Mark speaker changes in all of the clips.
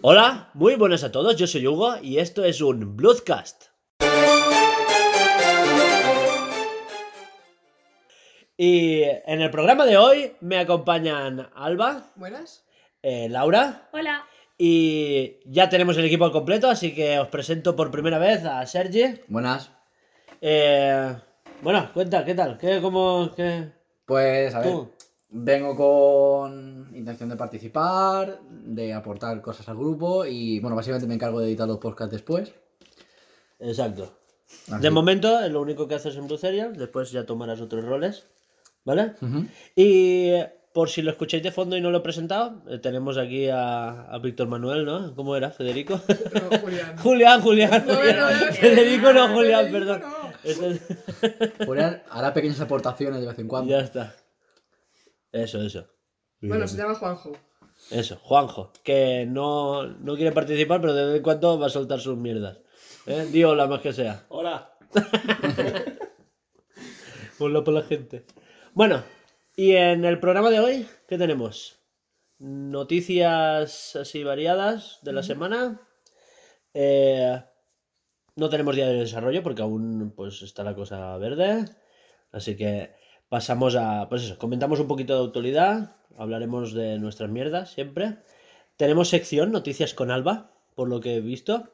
Speaker 1: Hola, muy buenas a todos, yo soy Hugo y esto es un Bloodcast. Y en el programa de hoy me acompañan Alba,
Speaker 2: Buenas.
Speaker 1: eh, Laura
Speaker 3: Hola.
Speaker 1: y ya tenemos el equipo al completo, así que os presento por primera vez a Sergi.
Speaker 4: Buenas.
Speaker 1: Eh, bueno, cuenta, ¿qué tal? ¿Qué, cómo, qué?
Speaker 4: Pues a ver,
Speaker 1: ¿Tú?
Speaker 4: Vengo con intención de participar, de aportar cosas al grupo y bueno, básicamente me encargo de editar los podcasts después.
Speaker 1: Exacto.
Speaker 4: Así.
Speaker 1: De momento es lo único que haces en Blue Serial, después ya tomarás otros roles, ¿vale? Y por si lo escucháis de fondo y no lo he presentado, eh, tenemos aquí a, a Víctor Manuel, ¿no? ¿Cómo era? ¿Federico?
Speaker 2: No, Julián.
Speaker 1: Julián, Julián.
Speaker 2: No,
Speaker 1: Julián.
Speaker 2: no, no,
Speaker 1: Federico no, Julián, perdón.
Speaker 2: no.
Speaker 4: Julián hará pequeñas aportaciones de vez en cuando.
Speaker 1: ya está. Eso, eso.
Speaker 2: Bueno, se llama Juanjo.
Speaker 1: Eso, Juanjo, que no, no quiere participar, pero de vez en cuando va a soltar sus mierdas. ¿Eh? Di hola más que sea.
Speaker 5: Hola.
Speaker 1: Hola por la gente. Bueno, y en el programa de hoy, ¿qué tenemos? Noticias así variadas de la semana. Eh, no tenemos día de desarrollo porque aún pues está la cosa verde. Así que pasamos a, pues eso, comentamos un poquito de actualidad, hablaremos de nuestras mierdas siempre. Tenemos sección Noticias con Alba, por lo que he visto.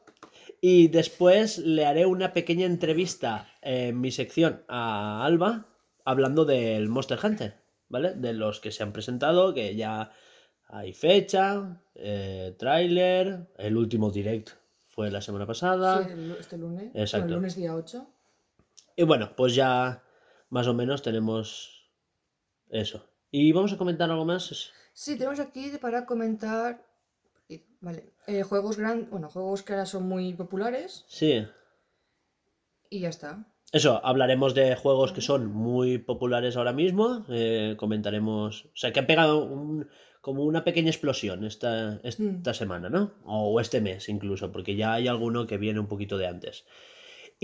Speaker 1: Y después le haré una pequeña entrevista en mi sección a Alba, hablando del Monster Hunter, ¿vale? De los que se han presentado, que ya hay fecha, eh, tráiler, el último direct fue la semana pasada.
Speaker 2: Sí, este lunes.
Speaker 1: Exacto.
Speaker 2: El lunes día 8.
Speaker 1: Y bueno, pues ya más o menos tenemos eso. Y vamos a comentar algo más.
Speaker 2: Sí, tenemos aquí para comentar. Vale. eh, juegos grandes. Bueno, juegos que ahora son muy populares.
Speaker 1: Sí,
Speaker 2: Y ya está.
Speaker 1: eso, hablaremos de juegos que son muy populares ahora mismo. eh, comentaremos. O sea, que ha pegado un- como una pequeña explosión esta, esta semana, ¿no? O este mes incluso, porque ya hay alguno que viene un poquito de antes.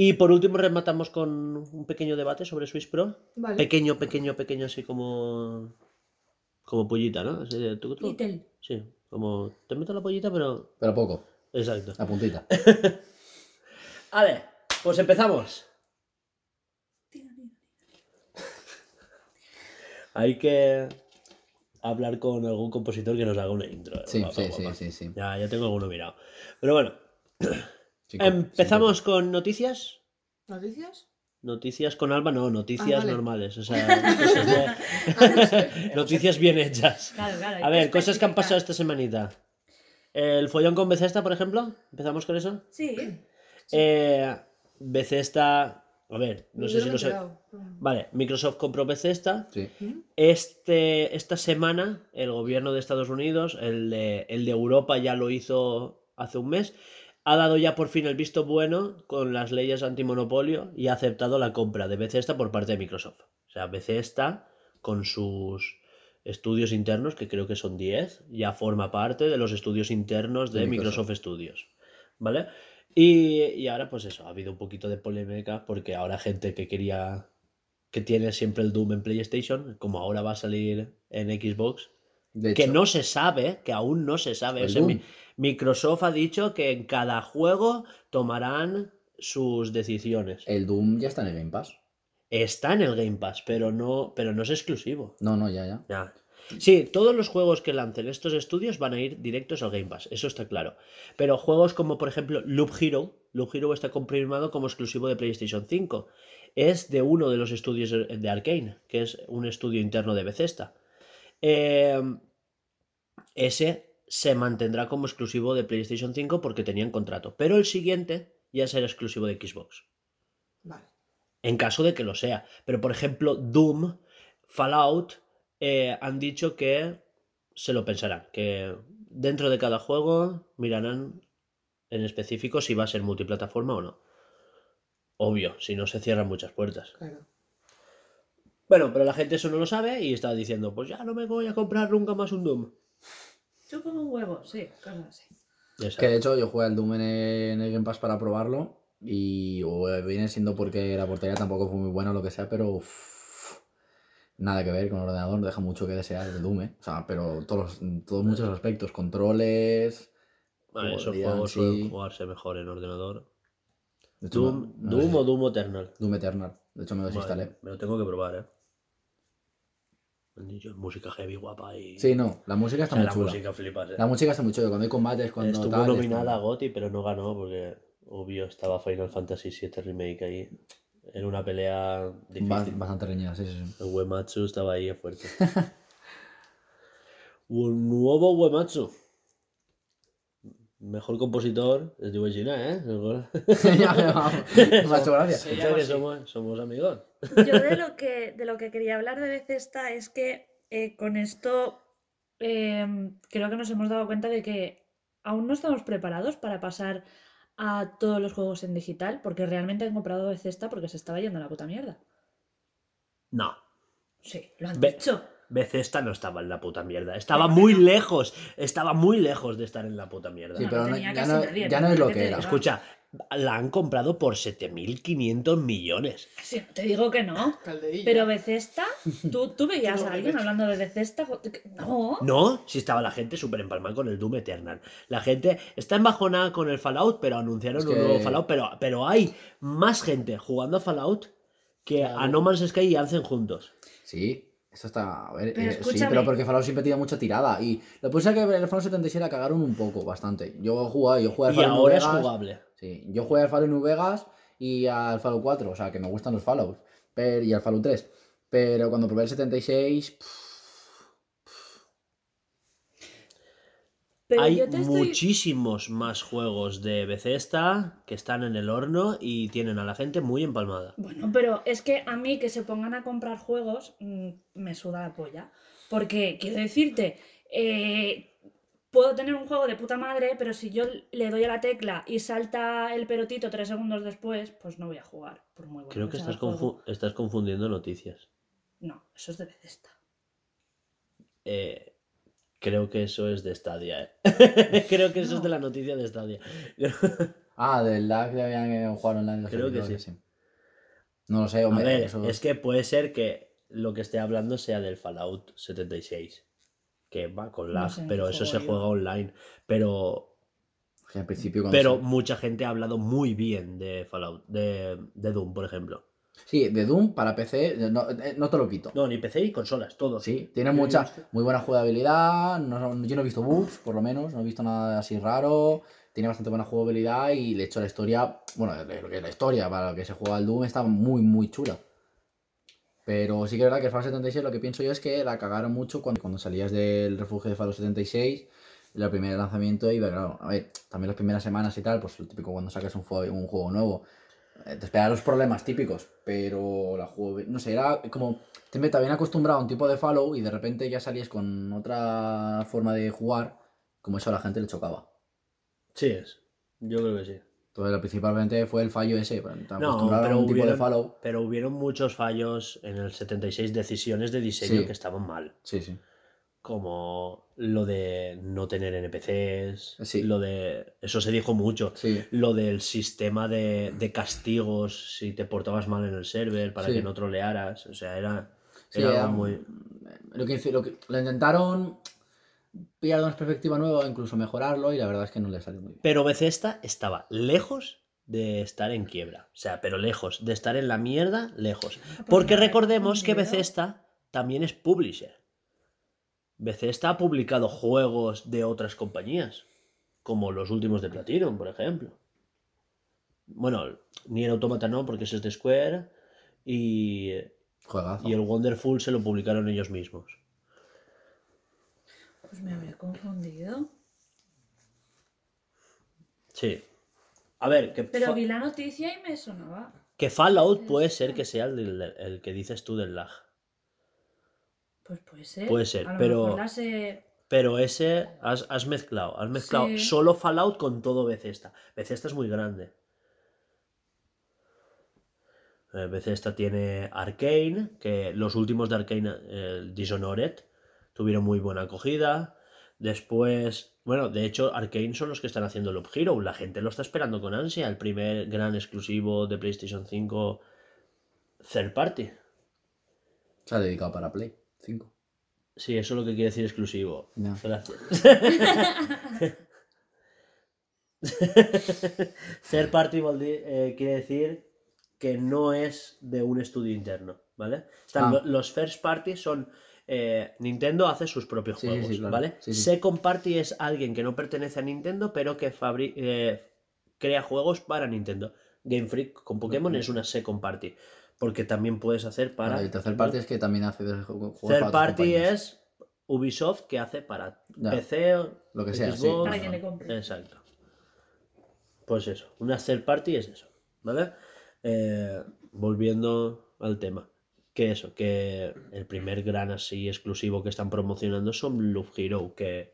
Speaker 1: Y por último rematamos con un pequeño debate sobre Switch Pro.
Speaker 2: Vale.
Speaker 1: Pequeño, pequeño, pequeño, así como. Como pollita, ¿no? Así de tuc, tuc.
Speaker 3: Little.
Speaker 1: Sí, como te meto la pollita, pero.
Speaker 4: Pero poco,
Speaker 1: Exacto.
Speaker 4: la puntita.
Speaker 1: Vale, pues empezamos. Hay que hablar con algún compositor que nos haga una intro.
Speaker 4: Sí,
Speaker 1: Guapa,
Speaker 4: sí,
Speaker 1: guapa.
Speaker 4: sí, sí, sí.
Speaker 1: Ya, ya tengo alguno mirado. Pero bueno,
Speaker 4: Chico,
Speaker 1: empezamos con noticias.
Speaker 2: ¿Noticias?
Speaker 1: Noticias con Alba, no, noticias
Speaker 2: Ah, vale.
Speaker 1: normales. O sea, cosas de- noticias bien hechas.
Speaker 3: Claro, claro.
Speaker 1: A ver,
Speaker 3: que
Speaker 1: cosas que han pasado esta semanita. El follón con Bethesda, por ejemplo. ¿Empezamos con eso?
Speaker 3: Sí.
Speaker 1: Eh, Bethesda. A ver, no sé
Speaker 2: Yo
Speaker 1: si lo sé. Vale, Microsoft compró Bethesda.
Speaker 4: Sí.
Speaker 1: Este, esta semana, el gobierno de Estados Unidos, el de, el de Europa ya lo hizo hace un mes, ha dado ya por fin el visto bueno con las leyes antimonopolio y ha aceptado la compra de Bethesda por parte de Microsoft. O sea, Bethesda, con sus estudios internos, que creo que son 10, ya forma parte de los estudios internos de
Speaker 4: De
Speaker 1: Microsoft.
Speaker 4: Microsoft.
Speaker 1: Studios. ¿Vale? Y, y ahora, pues eso, ha habido un poquito de polémica porque ahora gente que quería que tiene siempre el Doom en PlayStation, como ahora va a salir en Xbox,
Speaker 4: De
Speaker 1: que
Speaker 4: hecho,
Speaker 1: no se sabe, que aún no se sabe. O sea, Microsoft ha dicho que en cada juego tomarán sus decisiones.
Speaker 4: el Doom ya está en el Game Pass.
Speaker 1: Está en el Game Pass, pero no, pero no es exclusivo.
Speaker 4: No, no, ya, ya.
Speaker 1: Ya. Sí, todos los juegos que lancen estos estudios van a ir directos al Game Pass, eso está claro. Pero juegos como por ejemplo Loop Hero, Loop Hero está confirmado como exclusivo de PlayStation 5. Es de uno de los estudios de Arkane, que es un estudio interno de Bethesda. Eh, ese se mantendrá como exclusivo de PlayStation 5 porque tenían contrato. Pero el siguiente ya será exclusivo de Xbox.
Speaker 2: Vale.
Speaker 1: En caso de que lo sea. Pero por ejemplo, Doom, Fallout, eh, han dicho que se lo pensarán. Que dentro de cada juego mirarán en específico si va a ser multiplataforma o no. Obvio, si no se cierran muchas puertas.
Speaker 2: Claro.
Speaker 1: Bueno, pero la gente eso no lo sabe y está diciendo, pues ya no me voy a comprar nunca más un Doom.
Speaker 3: Chupa un huevo, sí, cosas así.
Speaker 4: Que de hecho yo jugué al Doom en el, Game Pass para probarlo y o viene siendo porque la portería tampoco fue muy buena o lo que sea, pero uff, nada que ver con el ordenador, deja mucho que desear el Doom, ¿eh? O sea, pero todos, los- todos muchos aspectos, controles,
Speaker 1: Vale, esos juegos suelen jugarse mejor en ordenador.
Speaker 4: Hecho,
Speaker 1: Doom,
Speaker 4: no- no sé
Speaker 1: Doom o Doom Eternal.
Speaker 4: Doom Eternal. De hecho, me lo desinstalé.
Speaker 1: Vale, me lo tengo que probar, eh. Dicho, música heavy guapa y.
Speaker 4: Sí, no, la música
Speaker 1: O
Speaker 4: está
Speaker 1: sea,
Speaker 4: muy
Speaker 1: la
Speaker 4: chula.
Speaker 1: música flipas, eh.
Speaker 4: La música está muy chula. Cuando hay combates, cuando
Speaker 1: Estuvo
Speaker 4: tal,
Speaker 1: nominada
Speaker 4: está-
Speaker 1: a GOTY, pero no ganó porque, obvio, estaba Final Fantasy VII Remake ahí. Era una pelea difícil.
Speaker 4: Bastante reñida, sí, sí, sí.
Speaker 1: El Uematsu estaba ahí fuerte. Un nuevo Uematsu. Mejor compositor es de China, ¿eh?
Speaker 4: Ya, vamos, me ha hecho gracia.
Speaker 3: Se
Speaker 1: Piensa
Speaker 3: llama
Speaker 1: que somos, somos amigos.
Speaker 3: Yo de lo que, de lo que quería hablar de Bethesda es que eh, con esto eh, creo que nos hemos dado cuenta de que aún no estamos preparados para pasar a todos los juegos en digital, porque realmente han comprado Bethesda porque se estaba yendo a la puta mierda.
Speaker 1: No.
Speaker 3: Sí, lo han
Speaker 1: Ve-
Speaker 3: dicho.
Speaker 1: Bethesda no estaba en la puta mierda. Estaba muy lejos. Estaba muy lejos de estar en la puta mierda.
Speaker 4: Sí, pero
Speaker 3: no
Speaker 4: ya,
Speaker 3: casi
Speaker 4: no,
Speaker 3: nadie,
Speaker 4: ya no es lo
Speaker 3: ¿qué
Speaker 4: que era.
Speaker 3: digo?
Speaker 1: Escucha, la han comprado por 7.500 millones.
Speaker 3: Sí, te digo que no.
Speaker 2: Calderilla.
Speaker 3: Pero Bethesda, ¿tú, tú veías a alguien hablando de Bethesda? No.
Speaker 1: No, si estaba la gente súper empalmada con el Doom Eternal. La gente está embajonada con el Fallout, pero anunciaron
Speaker 4: Es
Speaker 1: un nuevo Fallout. Pero, pero hay más gente jugando a Fallout que a. No Man's Sky y Anzen juntos.
Speaker 4: Sí, eso está. A ver,
Speaker 3: Pero
Speaker 4: eh, sí, pero porque Fallout siempre tiene mucha tirada. Y lo que pasa es que el Fallout 77 la cagaron un poco, bastante. Yo jugué, yo jugué al
Speaker 1: Y
Speaker 4: Fallout New
Speaker 1: ahora es jugable.
Speaker 4: Sí, yo jugué al Fallout New Vegas y al Fallout 4, o sea que me gustan los Fallout. Pero, y al Fallout 3. Pero cuando probé el 76. pff,
Speaker 3: Pero
Speaker 1: Hay
Speaker 3: yo te estoy...
Speaker 1: muchísimos más juegos de Bethesda que están en el horno y tienen a la gente muy empalmada.
Speaker 3: Bueno, pero es que a mí que se pongan a comprar juegos mm, me suda la polla. Porque, quiero decirte, eh, puedo tener un juego de puta madre, pero si yo le doy a la tecla y salta el perotito tres segundos después, pues no voy a jugar. Por muy bueno
Speaker 1: Creo que confu- estás confundiendo noticias.
Speaker 3: No, eso es de Bethesda.
Speaker 1: Eh, creo que eso es de Stadia. ¿eh? creo que eso es de la noticia de Stadia.
Speaker 4: Ah, del lag de habían jugar online.
Speaker 1: Creo que sí.
Speaker 4: No lo sé,
Speaker 1: A
Speaker 4: hombre.
Speaker 1: ver,
Speaker 4: eso-
Speaker 1: es que puede ser que lo que esté hablando sea del Fallout 76. Que va con
Speaker 3: No
Speaker 1: lag,
Speaker 3: sé
Speaker 1: pero eso se juega online. Pero,
Speaker 4: que al principio
Speaker 1: pero
Speaker 4: se-
Speaker 1: mucha gente ha hablado muy bien de Fallout, de, de Doom, por ejemplo.
Speaker 4: Sí, de Doom para PC, no, eh, no te lo quito.
Speaker 1: No, ni PC ni consolas, todo.
Speaker 4: Sí, tiene mucha, muy buena jugabilidad. no- yo no he visto bugs, por lo menos, no he visto nada así raro. Tiene bastante buena jugabilidad y de hecho la historia, bueno, lo que es la historia para lo que se juega al Doom está muy, muy chula. Pero sí que es verdad que el Fallout 76 lo que pienso yo es que la cagaron mucho cuando, cuando salías del refugio de Fallout 76. El primer lanzamiento iba, claro, a ver, también las primeras semanas y tal, pues lo típico cuando sacas un, juego nuevo, eh, te esperan los problemas típicos, pero la juego, no sé, era como, te, habían acostumbrado a un tipo de follow y de repente ya salías con otra forma de jugar, como eso a la gente le chocaba.
Speaker 1: Sí es. Yo creo que sí.
Speaker 4: Entonces, principalmente fue el fallo ese, te
Speaker 1: No, pero
Speaker 4: a un tipo de
Speaker 1: hubieron,
Speaker 4: follow.
Speaker 1: pero hubieron muchos fallos en el 76, decisiones de diseño
Speaker 4: Sí.
Speaker 1: que estaban mal.
Speaker 4: Sí, sí.
Speaker 1: Como lo de no tener NPCs,
Speaker 4: Sí.
Speaker 1: lo de... Eso se dijo mucho.
Speaker 4: Sí,
Speaker 1: Lo del sistema de, de castigos si te portabas mal en el server para
Speaker 4: Sí.
Speaker 1: que no trolearas. O sea, era, era muy...
Speaker 4: lo, que, lo que lo intentaron pillar de una perspectiva nueva, incluso mejorarlo, y la verdad es que no le salió muy bien.
Speaker 1: Pero Bethesda estaba lejos de estar en quiebra. O sea, pero lejos. De estar en la mierda, lejos.
Speaker 3: pues
Speaker 1: Porque recordemos que. Bethesda también es publisher. Bethesda ha publicado juegos de otras compañías, como los últimos de Platinum, por ejemplo. Bueno, ni el Automata no, porque ese es de Square, y,
Speaker 4: Juegazo.
Speaker 1: y el Wonderful se lo publicaron ellos mismos.
Speaker 3: Pues me había confundido.
Speaker 1: Sí. A ver, que,
Speaker 3: Pero vi la noticia y me sonaba.
Speaker 1: que Fallout puede ser que sea el, del- el que dices tú del lag.
Speaker 3: Pues puede ser.
Speaker 1: Puede ser,
Speaker 3: A lo
Speaker 1: pero-
Speaker 3: mejor las he-
Speaker 1: Pero ese has, has mezclado, has mezclado
Speaker 3: Sí.
Speaker 1: solo Fallout con todo Bethesda. Bethesda es muy grande. Eh, Bethesda tiene Arkane, que los últimos de Arkane, eh, Dishonored, tuvieron muy buena acogida. Después, bueno, de hecho, Arkane son los que están haciendo Loop Hero. La gente lo está esperando con ansia, el primer gran exclusivo de PlayStation 5 third party.
Speaker 4: Se ha dedicado para Play 5.
Speaker 1: Sí, eso es lo que quiere decir exclusivo.
Speaker 4: Ya.
Speaker 1: Gracias. Third party eh, quiere decir que no es de un estudio interno, ¿vale? Están
Speaker 4: Ah.
Speaker 1: lo- los first party son eh, Nintendo hace sus propios
Speaker 4: Sí,
Speaker 1: juegos,
Speaker 4: sí, claro.
Speaker 1: ¿vale? Second party es alguien que no pertenece a Nintendo, pero que eh, crea juegos para Nintendo. Game Freak con Pokémon es una second party, porque también puedes hacer para
Speaker 4: el tercer parte es que también hace de juegos
Speaker 1: Third party es Ubisoft que hace para
Speaker 4: Ya.
Speaker 1: PC o
Speaker 4: Lo que sea, sí.
Speaker 1: Xbox.
Speaker 3: Para quien le compre.
Speaker 1: Exacto. Pues eso, una third party es eso, ¿vale? Eh, volviendo al tema. Que eso, que el primer gran así exclusivo que están promocionando son Loop Hero, que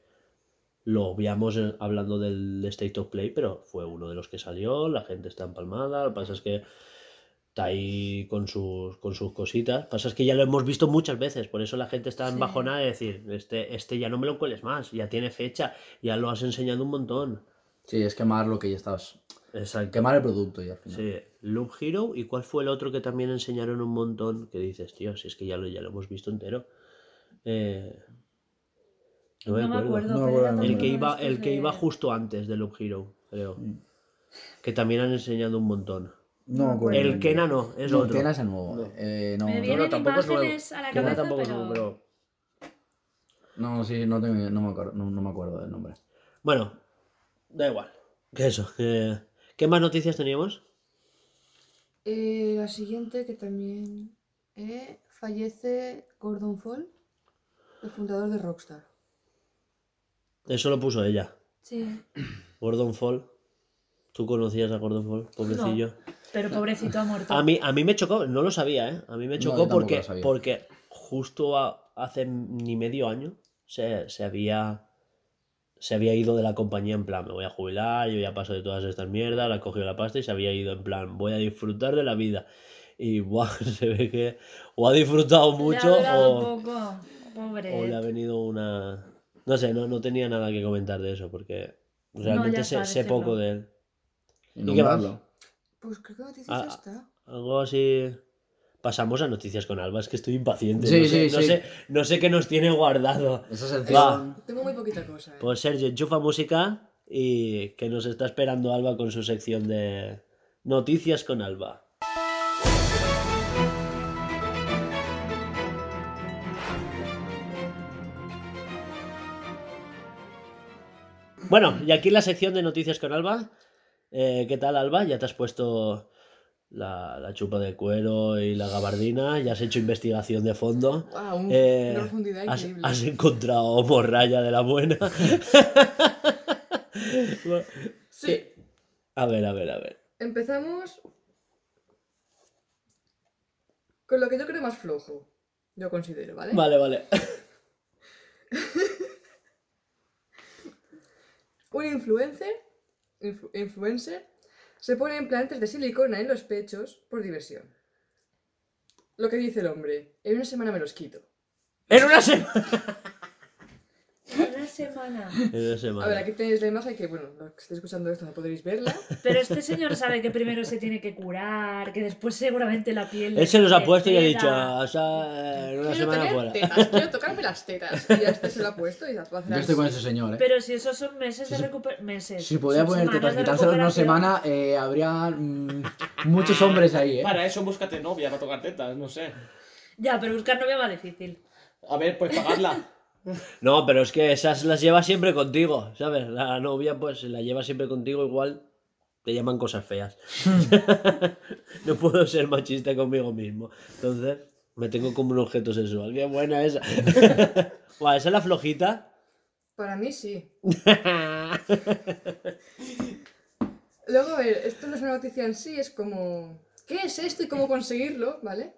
Speaker 1: lo obviamos eh, hablando del State of Play, pero fue uno de los que salió, la gente está empalmada, lo que pasa es que está ahí con sus, con sus cositas. Lo que pasa es que ya lo hemos visto muchas veces, por eso la gente está en
Speaker 2: Sí.
Speaker 1: bajona de decir, este, este ya no me lo cueles más, ya tiene fecha, ya lo has enseñado un montón.
Speaker 4: Sí, es quemar lo que ya estás.
Speaker 1: Exacto.
Speaker 4: Quemar el producto ya al final.
Speaker 1: Sí, Loop Hero. ¿Y cuál fue el otro que también enseñaron un montón? Que dices, tío, si es que ya lo, ya lo hemos visto entero. Eh,
Speaker 3: No me acuerdo.
Speaker 4: Me el
Speaker 1: que iba, el que iba justo antes de Loop Hero, creo.
Speaker 4: Mm.
Speaker 1: Que también han enseñado un montón.
Speaker 4: No me acuerdo.
Speaker 1: El Kena no, es
Speaker 4: no,
Speaker 1: otro.
Speaker 4: Kena es el nuevo.
Speaker 1: No.
Speaker 4: Eh, no,
Speaker 3: Me
Speaker 4: no,
Speaker 3: vienen
Speaker 1: tampoco es nuevo.
Speaker 3: imágenes a la
Speaker 1: Kena
Speaker 3: cabeza,
Speaker 1: tampoco es
Speaker 3: pero...
Speaker 1: nuevo, pero-
Speaker 4: no, sí, no, tengo- no me acuerdo, no, no me acuerdo del nombre.
Speaker 1: Bueno, da igual. Que eso. ¿Qué más noticias teníamos?
Speaker 2: Eh, la siguiente que también eh, fallece Gordon Fall, el fundador de Rockstar.
Speaker 1: Eso lo puso ella.
Speaker 3: Sí,
Speaker 1: Gordon Fall. ¿Tú conocías a Gordon Fall? Pobrecillo.
Speaker 3: Pero pobrecito ha muerto.
Speaker 1: A mí, a mí me chocó, no lo sabía, ¿eh? A mí me
Speaker 4: No,
Speaker 1: chocó
Speaker 4: tampoco
Speaker 1: porque, porque justo a- hace ni medio año se, se había se había ido de la compañía en plan, me voy a jubilar, yo ya paso de todas estas mierdas, la cogió la pasta y se había ido en plan, voy a disfrutar de la vida. Y buah, se ve que o ha disfrutado
Speaker 3: Le ha
Speaker 1: mucho o,
Speaker 3: poco. Pobre.
Speaker 1: o le ha venido una... No sé, no, no tenía nada que comentar de eso porque realmente
Speaker 3: ya
Speaker 1: sé, sé poco de él.
Speaker 4: Y
Speaker 1: qué más?
Speaker 2: Pues creo que noticias
Speaker 1: Ah,
Speaker 2: ya está.
Speaker 1: Algo así. Pasamos a noticias con Alba, es que estoy impaciente.
Speaker 4: Sí,
Speaker 1: no, sé,
Speaker 4: sí,
Speaker 1: no,
Speaker 4: sí.
Speaker 1: sé, no sé qué nos tiene guardado.
Speaker 4: Esa
Speaker 1: Va.
Speaker 4: sección.
Speaker 2: Tengo muy poquita cosa. eh.
Speaker 1: Pues Sergio, enchufa música y que nos está esperando Alba con su sección de noticias con Alba. Bueno, y aquí la sección de noticias con Alba. Eh, ¿Qué tal, Alba? ¿Ya te has puesto la, la chupa de cuero y la gabardina? ¿Ya has hecho investigación de fondo?
Speaker 2: Ah, un-
Speaker 1: Eh,
Speaker 2: una profundidad
Speaker 1: has,
Speaker 2: increíble.
Speaker 1: has encontrado morralla de la buena.
Speaker 2: Sí,
Speaker 1: A ver, a ver, a ver.
Speaker 2: empezamos con lo que yo creo más flojo. Yo considero, ¿vale?
Speaker 1: Vale, vale.
Speaker 2: Un influencer, influ- influencer se pone implantes de silicona en los pechos por diversión. Lo que dice el hombre, en una semana me los quito.
Speaker 1: En una semana.
Speaker 3: Semana.
Speaker 1: En una
Speaker 2: A
Speaker 1: semana.
Speaker 2: ver, aquí tenéis la imagen que, bueno, los que estéis escuchando esto no podréis verla.
Speaker 3: Pero este señor sabe que primero se tiene que curar, que después seguramente la piel.
Speaker 1: Él se los ha puesto y ha dicho, o sea, en una
Speaker 2: quiero
Speaker 1: semana
Speaker 2: tener
Speaker 1: fuera.
Speaker 2: tetas, quiero tocarme las tetas. Y ya este se lo ha puesto y ya va a hacer
Speaker 4: Yo estoy con ese señor, ¿eh?
Speaker 3: Pero si esos son meses de recuperación. Meses.
Speaker 4: Si podía poner tetas quitárselo en una semana, eh, habría mm, muchos hombres ahí, ¿eh?
Speaker 5: Para eso búscate novia para tocar tetas, no sé.
Speaker 3: Ya, pero buscar novia más difícil.
Speaker 5: A ver, pues pagarla.
Speaker 1: No, pero es que esas las llevas siempre contigo, ¿sabes? La novia, pues la lleva siempre contigo, igual te llaman cosas feas. no puedo ser machista conmigo mismo. Entonces, me tengo como un objeto sexual. Qué buena esa. Buah, esa es la flojita.
Speaker 2: Para mí sí. Luego, a ver, esto no es una noticia en sí, es como... ¿Qué es esto y cómo conseguirlo? ¿Vale?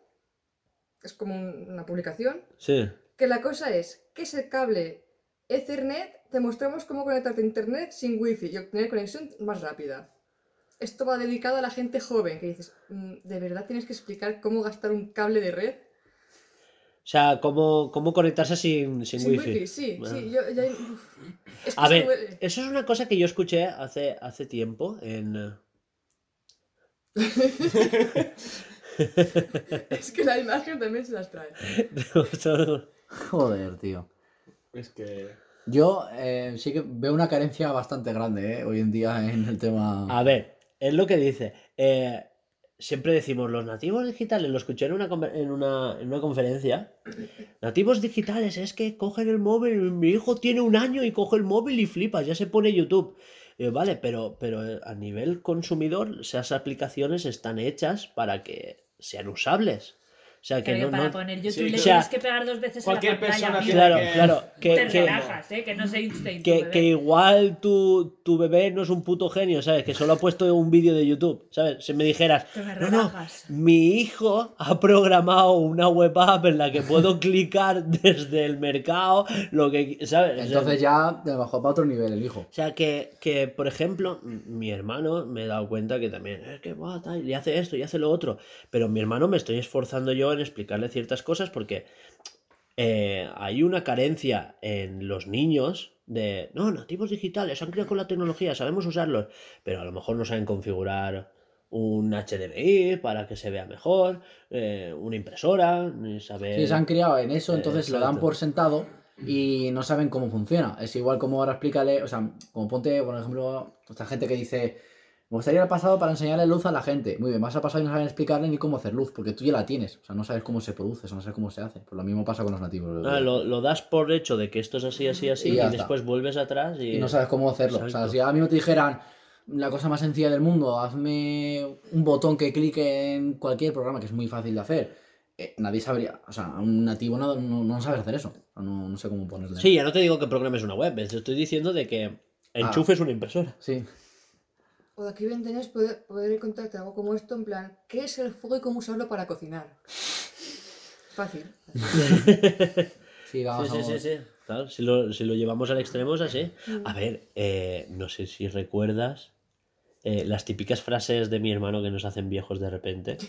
Speaker 2: Es como un- una publicación.
Speaker 1: Sí.
Speaker 2: Que la cosa es, ¿qué es el cable Ethernet? Te mostramos cómo conectarte a Internet sin wifi y obtener conexión más rápida. Esto va dedicado a la gente joven, que dices, "Mm, ¿de verdad tienes que explicar cómo gastar un cable de red?
Speaker 1: O sea, ¿cómo, cómo conectarse sin, sin,
Speaker 2: Sin
Speaker 1: wifi?
Speaker 2: wifi, sí,
Speaker 1: Bueno.
Speaker 2: sí, yo ya... uf. Es que
Speaker 1: A ver,
Speaker 2: duele.
Speaker 1: eso es una cosa que yo escuché hace, hace tiempo en... eh,
Speaker 2: Es que la imagen también se las trae.
Speaker 4: Joder, tío.
Speaker 5: Es que.
Speaker 4: Yo eh, sí que veo una carencia bastante grande eh, hoy en día en el tema.
Speaker 1: A ver, es lo que dice. eh, siempre decimos los nativos digitales, lo escuché en una, en una, en una conferencia. Nativos digitales, es que cogen el móvil, mi hijo tiene un año y coge el móvil y flipas, ya se pone YouTube. Yo, vale, pero, pero eh, a nivel consumidor, esas aplicaciones están hechas para que sean usables. O sea, que no,
Speaker 3: para
Speaker 1: no-
Speaker 3: poner YouTube
Speaker 5: Sí,
Speaker 3: le
Speaker 1: o sea,
Speaker 3: tienes que pegar dos veces
Speaker 5: cualquier
Speaker 3: en la pantalla.
Speaker 5: persona
Speaker 3: amigo.
Speaker 5: tiene
Speaker 1: Claro,
Speaker 5: que-
Speaker 1: claro, que,
Speaker 3: Te
Speaker 1: que-
Speaker 3: relajas, ¿eh? Que no se Einstein. tu
Speaker 1: que,
Speaker 3: bebé.
Speaker 1: que igual tu, tu bebé no es un puto genio, ¿sabes? Que solo ha puesto un vídeo de YouTube, ¿sabes? Si me dijeras,
Speaker 3: me
Speaker 1: no, no, mi hijo ha programado una web app en la que puedo clicar desde el mercado, lo que, ¿sabes? O sea,
Speaker 4: Entonces ya te bajó para otro nivel el hijo.
Speaker 1: o sea, que, que, por ejemplo, mi hermano me he dado cuenta que también es que y hace esto y hace lo otro. Pero mi hermano me estoy esforzando yo en explicarle ciertas cosas porque eh, hay una carencia en los niños de, no, nativos digitales, han criado con la tecnología, sabemos usarlos, pero a lo mejor no saben configurar un HDMI para que se vea mejor, eh, una impresora, saber...
Speaker 4: Sí, se han criado en eso,
Speaker 1: Eh,
Speaker 4: entonces lo dan por sentado y no saben cómo funciona. Es igual como ahora explícale, o sea, como ponte, por ejemplo, esta gente que dice, me gustaría ir al pasado para enseñarle luz a la gente. Muy bien, vas al pasado y no saben explicarle ni cómo hacer luz, porque tú ya la tienes. O sea, no sabes cómo se produce, no sabes cómo se hace. Pues lo mismo pasa con los nativos.
Speaker 1: Ah, lo, lo das por hecho de que esto es así, así, así,
Speaker 4: Y
Speaker 1: después vuelves atrás y...
Speaker 4: y no sabes cómo hacerlo. O sea, si ahora mismo te dijeran la cosa más sencilla del mundo, hazme un botón que clique en cualquier programa, que es muy fácil de hacer, eh, nadie sabría, o sea, un nativo no, no, no sabe hacer eso. No, no sé cómo ponerle.
Speaker 1: Sí, ya no te digo que programes una web, te estoy diciendo de que enchufes una impresora.
Speaker 4: Sí.
Speaker 2: O de aquí a 20 años poder, poder contarte algo como esto, en plan, ¿qué es el fuego y cómo usarlo para cocinar? Fácil.
Speaker 4: Sí, vamos,
Speaker 1: sí, sí, sí, sí. Claro, si lo, si lo llevamos al extremo es así. A ver, eh, no sé si recuerdas eh, las típicas frases de mi hermano que nos hacen viejos de repente.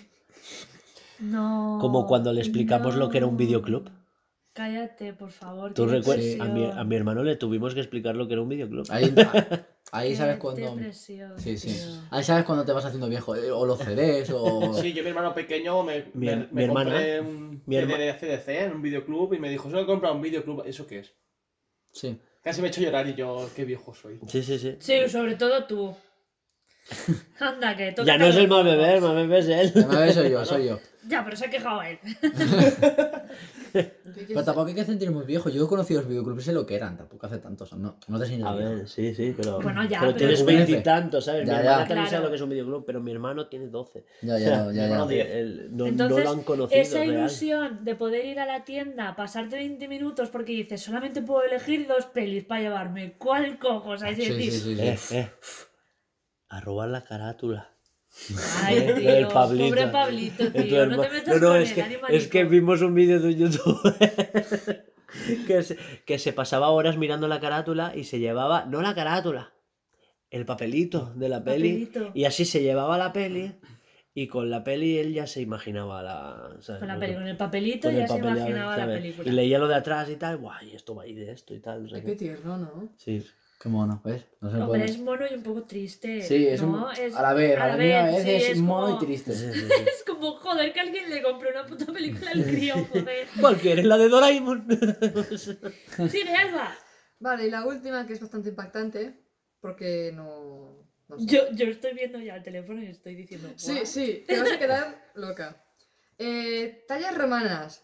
Speaker 3: No.
Speaker 1: Como cuando le explicamos lo que era un videoclub.
Speaker 3: Cállate, por favor.
Speaker 1: ¿Tú recuerdas? A mi, a mi hermano le tuvimos que explicar lo que era un videoclub.
Speaker 4: Ahí, ahí
Speaker 3: Qué
Speaker 4: sabes cuando. Sí, sí.
Speaker 3: tío.
Speaker 4: Ahí sabes cuando te vas haciendo viejo. eh, O los CDs, o.
Speaker 5: Sí, yo mi hermano pequeño me,
Speaker 1: Mi-
Speaker 5: me,
Speaker 1: mi
Speaker 5: me
Speaker 1: hermana-
Speaker 5: compré un
Speaker 1: mi
Speaker 5: CD de CDC en un videoclub y me dijo, solo he comprado un videoclub, ¿eso qué es?
Speaker 4: Sí.
Speaker 5: Casi me he hecho llorar y yo, qué viejo soy.
Speaker 1: Sí, sí, sí.
Speaker 3: Sí, sobre todo tú. Anda, que toca.
Speaker 1: Ya no es el más bebé, el más bebé es él.
Speaker 4: Además, soy yo, soy yo.
Speaker 3: Ya, pero se ha quejado él.
Speaker 2: ¿Qué
Speaker 4: Pero tampoco hay que sentir muy viejo. Yo he conocido los videoclubs y sé lo que eran. Tampoco hace tanto. o sea, no, no te sientes
Speaker 1: A
Speaker 4: viejo.
Speaker 1: ver, sí, sí, pero.
Speaker 3: Bueno, ya,
Speaker 1: pero
Speaker 3: pero-
Speaker 1: tienes veintitantos, ¿sabes?
Speaker 4: Ya,
Speaker 1: mi
Speaker 4: ya.
Speaker 1: hermana también sabe
Speaker 3: Claro.
Speaker 1: lo que es un videoclub, pero mi hermano tiene 12.
Speaker 4: Ya, ya, ya,
Speaker 5: hermano
Speaker 4: ya.
Speaker 5: diez.
Speaker 1: Él- no, no
Speaker 3: Entonces,
Speaker 1: lo han conocido.
Speaker 3: esa
Speaker 1: real.
Speaker 3: ilusión de poder ir a la tienda, pasarte 20 minutos porque dices, solamente puedo elegir dos pelis para llevarme. ¿Cuál cojo? O sea,
Speaker 4: sí, sí, sí.
Speaker 1: Eh, eh. A robar la carátula.
Speaker 3: Ay,
Speaker 1: El
Speaker 3: tío,
Speaker 1: Pablito.
Speaker 3: pobre Pablito, tío, no te
Speaker 1: herma-
Speaker 3: metas
Speaker 1: no, no,
Speaker 3: con
Speaker 1: es
Speaker 3: él,
Speaker 1: que,
Speaker 3: animalito.
Speaker 1: es que vimos un vídeo de YouTube que, se, que se pasaba horas mirando la carátula y se llevaba, no la carátula, el papelito de la peli.
Speaker 3: Papelito.
Speaker 1: Y así se llevaba la peli y con la peli él ya se imaginaba la... ¿sabes?
Speaker 3: Con la peli, con el papelito
Speaker 1: con
Speaker 3: ya
Speaker 1: el
Speaker 3: se
Speaker 1: papel,
Speaker 3: imaginaba la película.
Speaker 1: Y leía lo de atrás y tal, guay, esto va a ir de esto y tal. qué
Speaker 2: tierno, ¿no?
Speaker 1: Sí.
Speaker 4: Qué mono, ¿ves? No se
Speaker 3: Hombre,
Speaker 4: puede.
Speaker 3: es mono y un poco triste.
Speaker 4: Sí, es un.
Speaker 3: Es-
Speaker 4: A la vez, a la misma vez
Speaker 3: sí,
Speaker 4: es, mono
Speaker 3: como-
Speaker 4: y triste.
Speaker 1: Sí, sí, sí.
Speaker 3: Es como, joder, que alguien le compre una puta película al crío, joder.
Speaker 1: ¿Cuál quieres? ¿La de Doraemon?
Speaker 3: Sigue, Alba.
Speaker 2: Vale, y la última, que es bastante impactante, porque no... no sé.
Speaker 3: Yo, yo estoy viendo ya el teléfono y estoy diciendo.
Speaker 2: Sí, sí, te vas a quedar loca. Eh, tallas romanas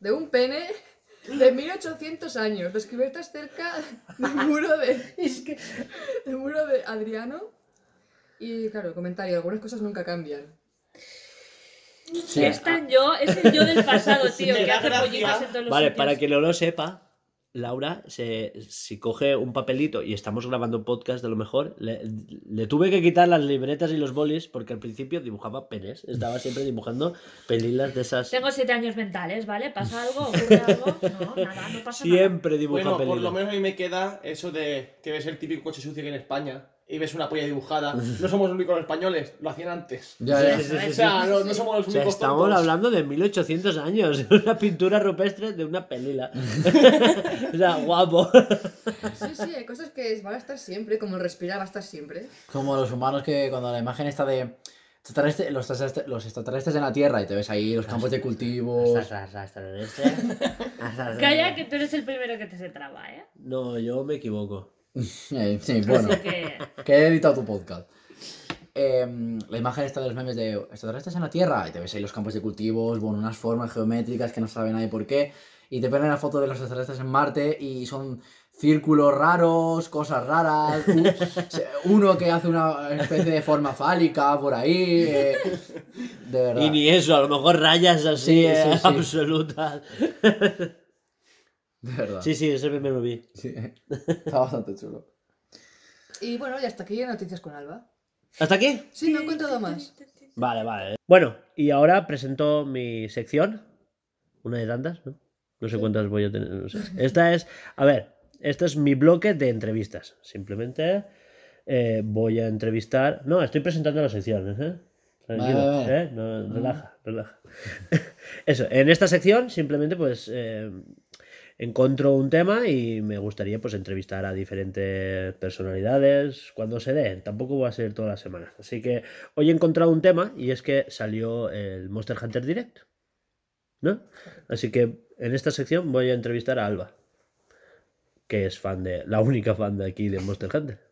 Speaker 2: de un pene de 1800 años, descubiertas cerca del muro de... del muro de Adriano. Y claro, comentario, algunas cosas nunca cambian.
Speaker 4: Sí,
Speaker 3: Es tan yo, es el yo del pasado, tío, que hace pollitas en todos los
Speaker 1: Vale,
Speaker 3: sitios.
Speaker 1: para que no lo sepa, Laura, se, si coge un papelito y estamos grabando un podcast, de lo mejor, le, le tuve que quitar las libretas y los bolis porque al principio dibujaba penes. Estaba siempre dibujando pelilas de esas.
Speaker 3: Tengo siete años mentales, ¿vale? ¿Pasa algo? ¿Ocurre algo? No, nada, no pasa nada.
Speaker 1: Siempre dibuja
Speaker 5: Bueno, por lo menos a mí me queda eso de que ves el típico coche sucio que en España y ves una polla dibujada. No somos los únicos españoles, lo hacían antes.
Speaker 4: Ya, ya.
Speaker 1: Sí, sí, sí,
Speaker 5: o sea, no, no somos los
Speaker 1: O sea,
Speaker 5: únicos
Speaker 1: estamos
Speaker 5: tontos.
Speaker 1: hablando de 1800 años, una pintura rupestre de una pelila. o sea, guapo.
Speaker 2: Sí, sí, hay cosas que van a estar siempre, como el respirar va a estar siempre.
Speaker 4: Como los humanos que cuando la imagen está de. Extraterrestre- los, extraterrestres, los extraterrestres en la Tierra y te ves ahí los campos de.
Speaker 1: Hasta-
Speaker 3: Calla que tú eres el primero que te se traba, ¿eh?
Speaker 1: No, yo me equivoco.
Speaker 4: Eh, sí, bueno,
Speaker 3: Así que...
Speaker 4: que he editado tu podcast. Em, la imagen esta de los memes de extraterrestres en la Tierra y te ves ahí los campos de cultivos, bueno, unas formas geométricas que no sabe nadie por qué. Y te ponen la foto de los extraterrestres en Marte y son círculos raros, cosas raras. uno que hace una especie de forma fálica por ahí. eh, de verdad.
Speaker 1: Y ni eso, a lo mejor rayas así
Speaker 4: Sí,
Speaker 1: eh,
Speaker 4: sí, sí.
Speaker 1: absolutas.
Speaker 4: De verdad.
Speaker 1: Sí, sí, ese meme lo vi.
Speaker 4: Sí, Está bastante chulo.
Speaker 2: Y bueno, y hasta aquí noticias con Alba.
Speaker 1: ¿Hasta aquí?
Speaker 2: Sí, no he encontrado más.
Speaker 1: Vale, vale. Bueno, y ahora presento mi sección. Una de tantas, ¿no? No sé cuántas voy a tener. no sé. Esta es. A ver, este es mi bloque de entrevistas. Simplemente eh, voy a entrevistar. No, estoy presentando las secciones, ¿eh? Tranquilo,
Speaker 4: vale.
Speaker 1: ¿eh? No, relaja, relaja. Eso, en esta sección simplemente pues eh, encuentro un tema y me gustaría pues entrevistar a diferentes personalidades cuando se dé. Tampoco va a ser todas las semanas. Así que hoy he encontrado un tema y es que salió el Monster Hunter Direct. ¿No? Así que en esta sección voy a entrevistar a Alba, que es fan de, la única fan de aquí de Monster Hunter.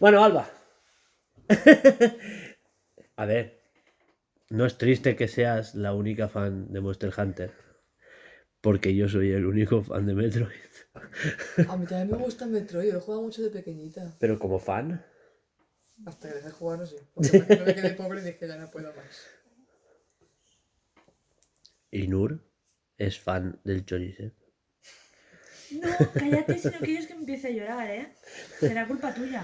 Speaker 1: Bueno, Alba. a ver, no es triste que seas la única fan de Monster Hunter, porque yo soy el único fan de Metroid.
Speaker 2: A mí también me gusta Metroid, yo he jugado mucho de pequeñita.
Speaker 1: Pero como fan,
Speaker 2: Hasta que dejé de jugar, no sé. Porque me- me quedé pobre y dije, ya no puedo más.
Speaker 1: Inur es fan del chorizo.
Speaker 3: No, cállate si no quieres que empiece a llorar, ¿eh? Será culpa tuya.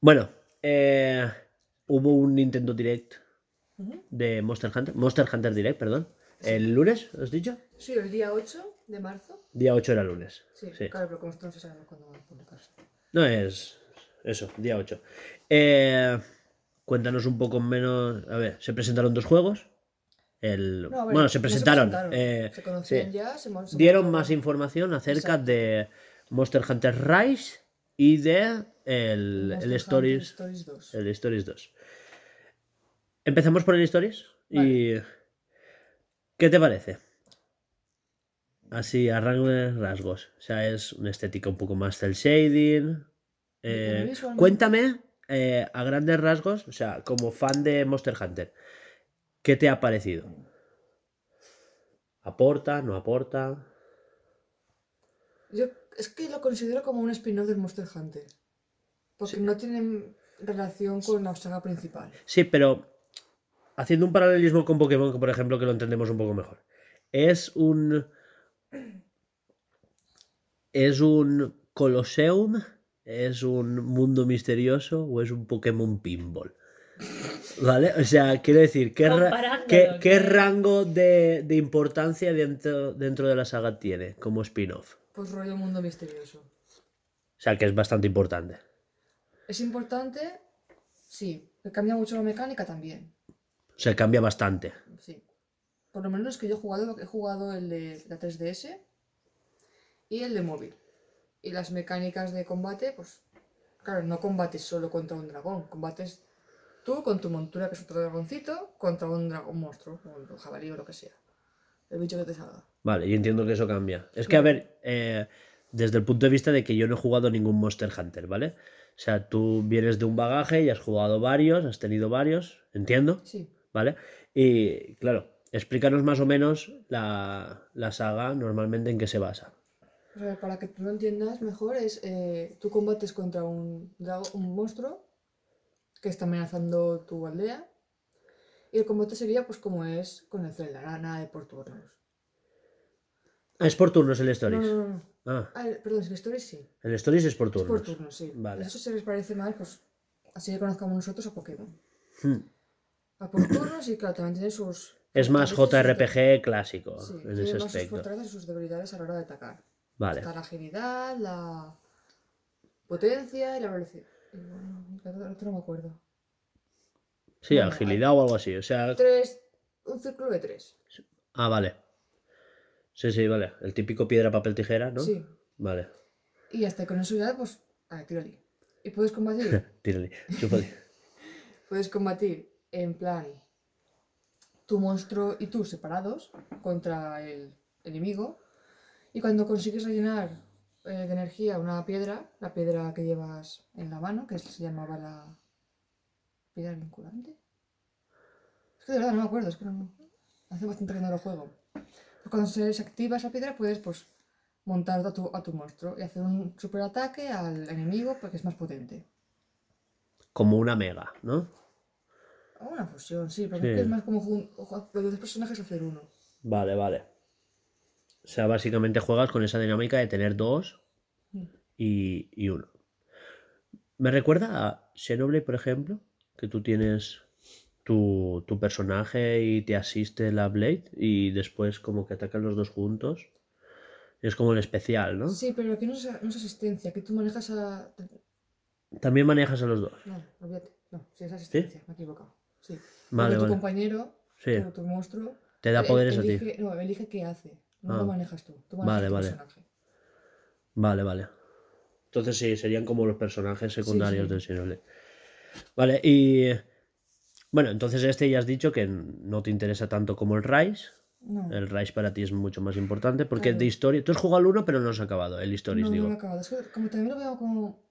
Speaker 1: Bueno, eh, hubo un Nintendo Direct de Monster Hunter, Monster Hunter Direct, perdón. ¿El lunes, has dicho?
Speaker 2: Sí, el día 8 de marzo.
Speaker 1: Día 8 era lunes.
Speaker 2: Sí,
Speaker 1: Sí.
Speaker 2: claro, pero como esto no se sabe cuándo va a publicarse.
Speaker 1: No es eso, día 8. Eh, cuéntanos un poco menos. A ver, se presentaron dos juegos. El,
Speaker 2: No, a ver,
Speaker 1: bueno, se
Speaker 2: no
Speaker 1: presentaron. eh,
Speaker 2: se conocían
Speaker 1: sí.
Speaker 2: ya, se se
Speaker 1: Dieron más información acerca
Speaker 2: Exacto.
Speaker 1: de Monster Hunter Rise y de el, el Stories,
Speaker 2: Stories 2.
Speaker 1: el Stories 2. Empezamos por el Stories y ¿qué te parece? Así a grandes rasgos. O sea, es una estética un poco más cel shading. Eh, cuéntame eh, a grandes rasgos, o sea, como fan de Monster Hunter, ¿qué te ha parecido? ¿Aporta? ¿No aporta?
Speaker 2: Yo es que lo considero como un spin-off del Monster Hunter. Porque no tienen relación con la saga principal.
Speaker 1: Sí, pero haciendo un paralelismo con Pokémon, que por ejemplo, que lo entendemos un poco mejor. Es un. Es un Colosseum, es un mundo misterioso o es un Pokémon Pinball. ¿Vale? O sea, quiero decir, ¿qué, ra- qué ¿qué? rango de, de importancia dentro, dentro de la saga tiene como spin-off?
Speaker 2: Pues rollo mundo misterioso.
Speaker 1: O sea, que es bastante importante.
Speaker 2: Es importante, sí. Cambia mucho la mecánica también.
Speaker 1: O sea, cambia bastante.
Speaker 2: Sí. Por lo menos que yo he jugado, he jugado el de la 3DS y el de móvil. Y las mecánicas de combate, pues, claro, no combates solo contra un dragón, combates tú con tu montura, que es otro dragoncito, contra un dragón monstruo, un jabalí o lo que sea. El bicho que te salga.
Speaker 1: Vale, y entiendo que eso cambia. Es que, a ver, eh, desde el punto de vista de que yo no he jugado ningún Monster Hunter, ¿vale? O sea, tú vienes de un bagaje y has jugado varios, has tenido varios, entiendo,
Speaker 2: Sí.
Speaker 1: ¿vale? Y claro, explícanos más o menos la, la saga normalmente en qué se basa.
Speaker 2: Para que tú lo entiendas mejor, es eh, tú combates contra un, un monstruo que está amenazando tu aldea. Y el combate sería pues como es con el Zelda, nada de por turnos.
Speaker 1: Ah, es por turnos el Stories.
Speaker 2: no, no. no.
Speaker 1: Ah,
Speaker 2: Ah, el- perdón, el Story sí.
Speaker 1: el Stories es por
Speaker 2: Es
Speaker 1: turnos.
Speaker 2: por turnos, sí.
Speaker 1: Vale.
Speaker 2: Eso se les parece más, pues así que conozcamos nosotros a Pokémon.
Speaker 1: Hmm.
Speaker 2: Va por turnos y claro, también tiene sus...
Speaker 1: Es más
Speaker 2: sus
Speaker 1: JRPG clásico
Speaker 2: Sí,
Speaker 1: en ese
Speaker 2: más sus
Speaker 1: aspecto.
Speaker 2: fortalezas y sus debilidades a la hora de atacar.
Speaker 1: Vale.
Speaker 2: Está la agilidad, la potencia y la velocidad. El otro no me acuerdo.
Speaker 1: Sí,
Speaker 2: Bueno,
Speaker 1: agilidad o algo así. O sea.
Speaker 2: Tres, un círculo de tres.
Speaker 1: Ah, vale. Sí, sí, vale. El típico piedra, papel, tijera, ¿no?
Speaker 2: Sí.
Speaker 1: Vale.
Speaker 2: Y hasta con eso ya, pues, a tírale. Y puedes combatir,
Speaker 1: Tírale. Chúpale.
Speaker 2: puedes combatir en plan tu monstruo y tú separados contra el enemigo. Y cuando consigues rellenar eh, de energía una piedra, la piedra que llevas en la mano, que se llamaba la piedra vinculante. Es que de verdad no me acuerdo, es que no, hace bastante que no lo juego. Cuando se desactiva esa piedra puedes pues montar a tu, a tu monstruo y hacer un superataque al enemigo porque es más potente.
Speaker 1: Como una mega, ¿no?
Speaker 2: Una fusión, sí, pero
Speaker 1: Sí.
Speaker 2: es más como los dos personajes hacer uno.
Speaker 1: Vale, vale. O sea, básicamente juegas con esa dinámica de tener dos
Speaker 2: Mm.
Speaker 1: y, y uno. Me recuerda a Xenoblade, por ejemplo, que tú tienes tu, tu personaje y te asiste la Blade y después como que atacan los dos juntos. Es como el especial, ¿no?
Speaker 2: Sí, pero aquí no es, no es asistencia, que tú manejas a...
Speaker 1: También manejas a los dos.
Speaker 2: No, olvídate. No, sí es asistencia, me he equivocado. Sí.
Speaker 1: Vale,
Speaker 2: Porque tu
Speaker 1: vale.
Speaker 2: compañero,
Speaker 1: Sí,
Speaker 2: tu, tu monstruo,
Speaker 1: te da
Speaker 2: eh,
Speaker 1: poderes a ti.
Speaker 2: No, elige qué hace. No
Speaker 1: Ah.
Speaker 2: lo manejas tú. Tú
Speaker 1: Vale,
Speaker 2: manejas tu
Speaker 1: vale.
Speaker 2: personaje.
Speaker 1: Vale, vale. Entonces sí, serían como los personajes secundarios
Speaker 2: sí.
Speaker 1: del Xenoblade. Vale, y... Bueno, entonces este ya has dicho que no te interesa tanto como el Rise.
Speaker 2: No,
Speaker 1: El Rise para ti es mucho más importante porque
Speaker 2: Claro.
Speaker 1: de historia... Tú has jugado al 1 pero no lo has acabado, el Stories,
Speaker 2: no, no
Speaker 1: digo.
Speaker 2: lo he acabado. Es que como también lo veo como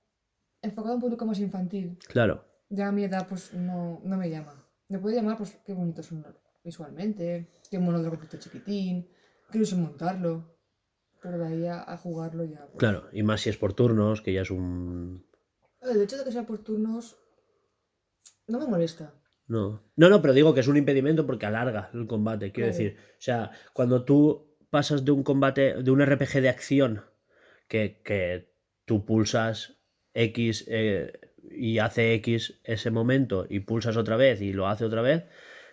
Speaker 2: enfocado a un público más infantil,
Speaker 1: Claro.
Speaker 2: ya a mi edad pues no, no me llama. Me puede llamar pues qué bonitos son visualmente, qué mono completo chiquitín, ilusión montarlo. Pero de ahí a, a jugarlo ya. pues-
Speaker 1: Claro, y más si es por turnos, que ya es un...
Speaker 2: El hecho de que sea por turnos no me molesta.
Speaker 1: No. No, no, pero digo que es un impedimento porque alarga el combate, quiero
Speaker 2: Claro.
Speaker 1: decir. O sea, cuando tú pasas de un combate, de un RPG de acción, que, que tú pulsas X eh, y hace X ese momento y pulsas otra vez y lo hace otra vez,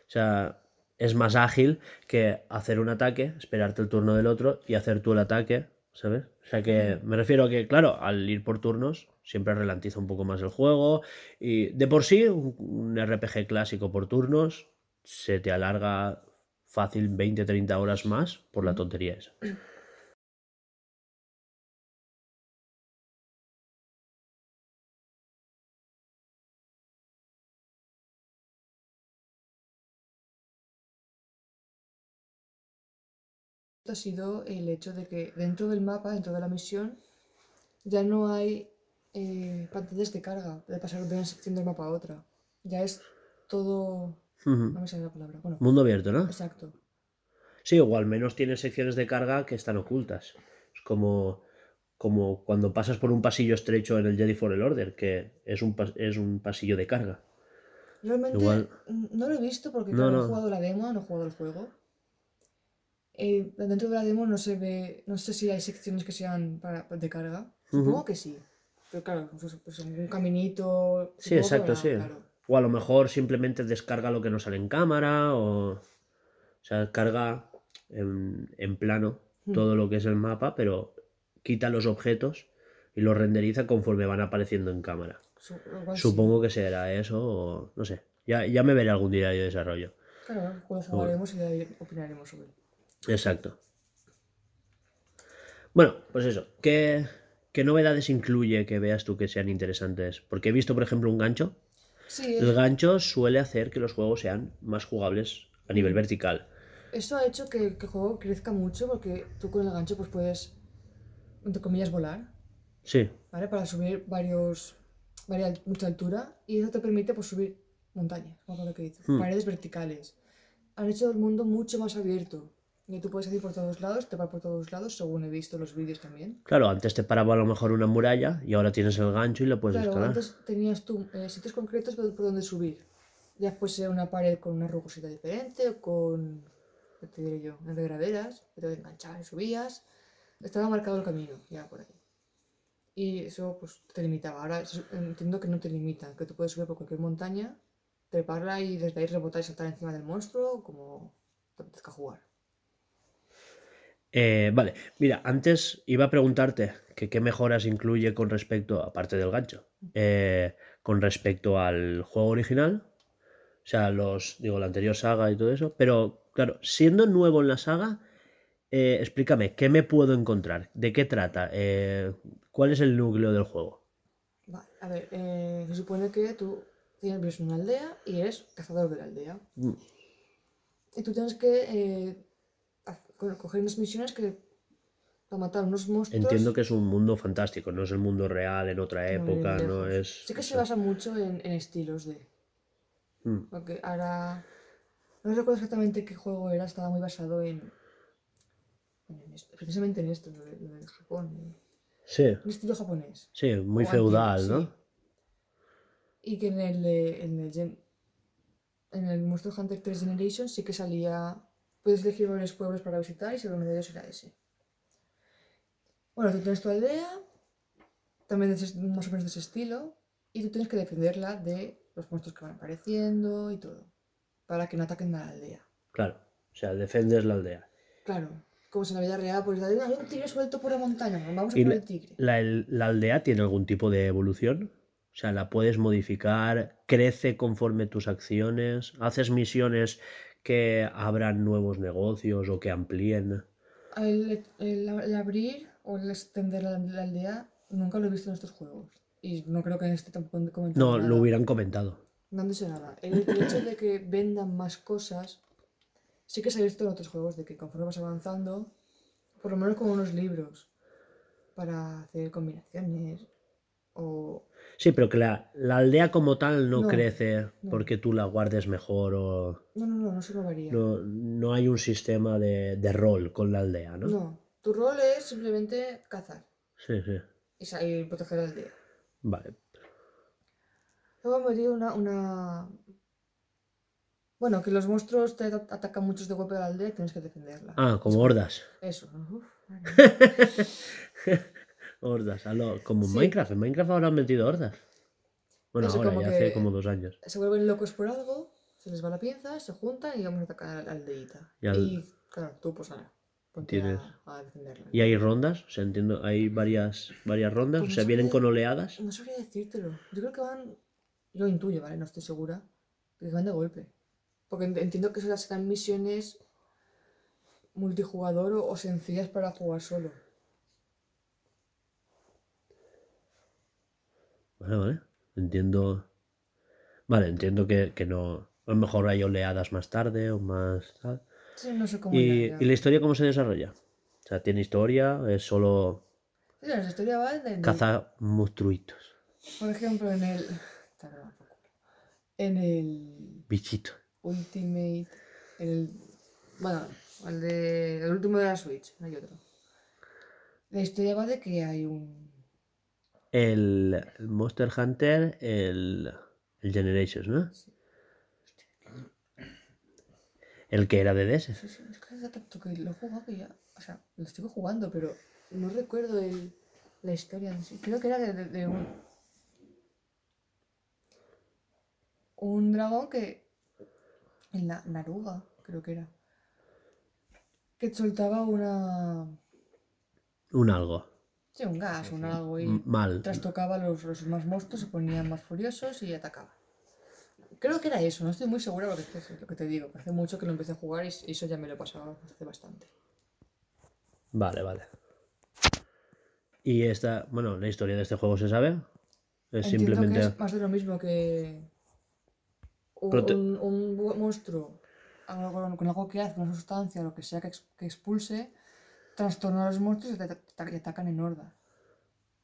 Speaker 1: o sea, es más ágil que hacer un ataque, esperarte el turno del otro y hacer tú el ataque, ¿sabes? O sea que me refiero a que, claro, al ir por turnos siempre ralentiza un poco más el juego y de por sí un, un RPG clásico por turnos se te alarga fácil 20-30 horas más por la tontería esa.
Speaker 2: ha sido el hecho de que dentro del mapa, dentro de la misión, ya no hay eh, pantallas de carga, de pasar de una sección del mapa a otra. Ya es todo...
Speaker 1: Ujú.
Speaker 2: No me sale la palabra. Bueno,
Speaker 1: Mundo abierto, ¿no?
Speaker 2: exacto.
Speaker 1: Sí, o al menos tiene secciones de carga que están ocultas. Es como, como cuando pasas por un pasillo estrecho en el Jedi Fallen Order, que es un, es un pasillo de carga.
Speaker 2: Realmente
Speaker 1: Igual-
Speaker 2: no lo he visto porque
Speaker 1: No, no.
Speaker 2: he jugado la demo, no he jugado el juego. Eh, dentro de la demo no se ve, no sé si hay secciones que sean para, de carga. Supongo que sí. Pero claro, pues, pues un caminito.
Speaker 1: Sí, exacto, sí.
Speaker 2: claro.
Speaker 1: O a lo mejor simplemente descarga lo que no sale en cámara, o, o sea, carga en, en plano
Speaker 2: Hmm.
Speaker 1: todo lo que es el mapa, pero quita los objetos y los renderiza conforme van apareciendo en cámara. Supongo que será eso, o no sé. Ya, ya me veré algún día de desarrollo.
Speaker 2: Claro, cuando jugaremos y opinaremos sobre él.
Speaker 1: Exacto. Bueno, pues eso. ¿Qué, qué novedades incluye que veas tú que sean interesantes? Porque he visto, por ejemplo, un gancho.
Speaker 2: Sí,
Speaker 1: El gancho suele hacer que los juegos sean más jugables a nivel vertical.
Speaker 2: eso ha hecho que, que el juego crezca mucho porque tú con el gancho pues puedes, entre comillas, volar,
Speaker 1: Sí,
Speaker 2: ¿vale? Para subir varios, varia- mucha altura y eso te permite pues subir montañas, como lo que dices,
Speaker 1: Hmm.
Speaker 2: paredes verticales. Han hecho el mundo mucho más abierto. Y tú puedes ir por todos lados, te va por todos lados, según he visto los vídeos también.
Speaker 1: Claro, antes te paraba a lo mejor una muralla y ahora tienes el gancho y lo puedes
Speaker 2: claro,
Speaker 1: escalar.
Speaker 2: antes tenías tú eh, sitios concretos por, por donde subir. Ya fuese una pared con una rugosita diferente o con, ¿qué te diré yo? Unas graderas, que te enganchaban y subías. Estaba marcado el camino, ya por ahí. Y eso pues te limitaba. Ahora entiendo que no te limitan, que tú puedes subir por cualquier montaña, treparla y desde ahí rebotar y saltar encima del monstruo como te apetezca jugar.
Speaker 1: Eh, vale, mira, antes iba a preguntarte que qué mejoras incluye con respecto, aparte del gancho, eh, con respecto al juego original. O sea, los, digo, la anterior saga y todo eso. Pero, claro, siendo nuevo en la saga, eh, explícame, ¿qué me puedo encontrar? ¿De qué trata? ¿Cuál es el núcleo del juego?
Speaker 2: Vale, a ver, eh, se supone que tú tienes, una aldea y eres cazador de la aldea.
Speaker 1: Mm.
Speaker 2: Y tú tienes que coger unas misiones que para matar unos monstruos.
Speaker 1: Entiendo que es un mundo fantástico, no es el mundo real en otra época, no es...
Speaker 2: Sí que se basa mucho en, en estilos de.
Speaker 1: Mm.
Speaker 2: Porque ahora. No recuerdo exactamente qué juego era, estaba muy basado en. en esto, precisamente en esto, lo de, lo de Japón.
Speaker 1: Sí,
Speaker 2: Un estilo japonés.
Speaker 1: sí, muy
Speaker 2: O
Speaker 1: feudal,
Speaker 2: antiguo,
Speaker 1: ¿no?
Speaker 2: sí. Y que en el, en el, en el Monster Hunter 3 Generation sí que salía. Puedes elegir varios pueblos para visitar y uno de ellos era ese. Bueno, tú tienes tu aldea, también ese- más o menos de ese estilo, y tú tienes que defenderla de los monstruos que van apareciendo y todo, para que no ataquen a la aldea.
Speaker 1: Claro, o sea, defendes la aldea.
Speaker 2: Claro, como si en la vida real, pues hay un tigre suelto por la montaña, vamos a por el tigre.
Speaker 1: ¿La, la aldea tiene algún tipo de evolución? O sea, ¿la puedes modificar? ¿Crece conforme tus acciones? ¿Haces misiones que abran nuevos negocios o que amplíen?
Speaker 2: El, el- el abrir o el extender la, la aldea nunca lo he visto en estos juegos. Y no creo que en este tampoco comentado
Speaker 1: No,
Speaker 2: nada.
Speaker 1: lo hubieran comentado.
Speaker 2: No han dicho nada. El, el hecho de que vendan más cosas, sí que se ha visto en otros juegos, de que conforme vas avanzando, por lo menos como unos libros, para hacer combinaciones, o...
Speaker 1: Sí, pero que la, la aldea como tal no,
Speaker 2: No,
Speaker 1: crece
Speaker 2: no.
Speaker 1: porque tú la guardes mejor o...
Speaker 2: No, no, no, no se varía.
Speaker 1: No, no hay un sistema de, de rol con la aldea, ¿no?
Speaker 2: No, tu rol es simplemente cazar
Speaker 1: Sí, sí.
Speaker 2: y, sa- y proteger la aldea.
Speaker 1: Vale.
Speaker 2: Luego han metido una, una... Bueno, que los monstruos te at- atacan muchos de golpe a la aldea y tienes que defenderla.
Speaker 1: Ah, como hordas.
Speaker 2: Eso. Uf, mía.
Speaker 1: Hordas, a lo- como en
Speaker 2: Sí.
Speaker 1: Minecraft. En Minecraft ahora han metido hordas. Bueno,
Speaker 2: Eso
Speaker 1: ahora,
Speaker 2: como
Speaker 1: ya
Speaker 2: que-
Speaker 1: hace como dos años.
Speaker 2: se vuelven locos por algo, se les va la pinza, se juntan y vamos a atacar a la aldeita.
Speaker 1: Y al-
Speaker 2: Y claro, tú pues ahora,
Speaker 1: Tienes-
Speaker 2: a, a defenderla.
Speaker 1: ¿Y hay rondas? O sea, entiendo, hay varias, varias rondas.
Speaker 2: Pues
Speaker 1: o
Speaker 2: no
Speaker 1: sea, vienen
Speaker 2: sabría-
Speaker 1: con oleadas.
Speaker 2: No sabría decírtelo. Yo creo que van, yo intuyo, ¿vale? No estoy segura, que van de golpe. Porque ent- entiendo que esas serán misiones multijugador o, o sencillas para jugar solo.
Speaker 1: Vale, vale. Entiendo. Vale, entiendo que, que no. A lo mejor hay oleadas más tarde o más tal.
Speaker 2: Sí, no sé cómo
Speaker 1: ¿Y. ¿y la historia cómo se desarrolla? O sea, ¿tiene historia? ¿Es solo
Speaker 2: Sí, la historia va de,
Speaker 1: caza monstruitos?
Speaker 2: Por ejemplo, en el... En el
Speaker 1: Bichito.
Speaker 2: Ultimate... En el... Bueno, el, de, el último de la Switch, no hay otro. La historia va de que hay un...
Speaker 1: El, el Monster Hunter, el, el Generations, ¿no? El que era de DS.
Speaker 2: Sí, sí, es que hace tanto que lo he jugado que ya... O sea, lo estoy jugando, pero no recuerdo el, la historia en sí. Creo que era de, de- de un... Un dragón que... En la Naruga, creo que era. Que soltaba una...
Speaker 1: Un algo.
Speaker 2: Sí, un gas, un algo y
Speaker 1: Mal.
Speaker 2: trastocaba los, los más monstruos, se ponían más furiosos y atacaban. Creo que era eso, no estoy muy segura porque es que es lo que te digo, hace mucho que lo empecé a jugar y eso ya me lo he pasado hace bastante.
Speaker 1: Vale, vale. Y esta, bueno, la historia de este juego se sabe. Es
Speaker 2: Entiendo
Speaker 1: simplemente.
Speaker 2: que es más de lo mismo que un,
Speaker 1: Prote-
Speaker 2: un- un monstruo algo- con algo que hace, una sustancia, lo que sea que, ex- que expulse, trastorna a los monstruos y atacan en horda.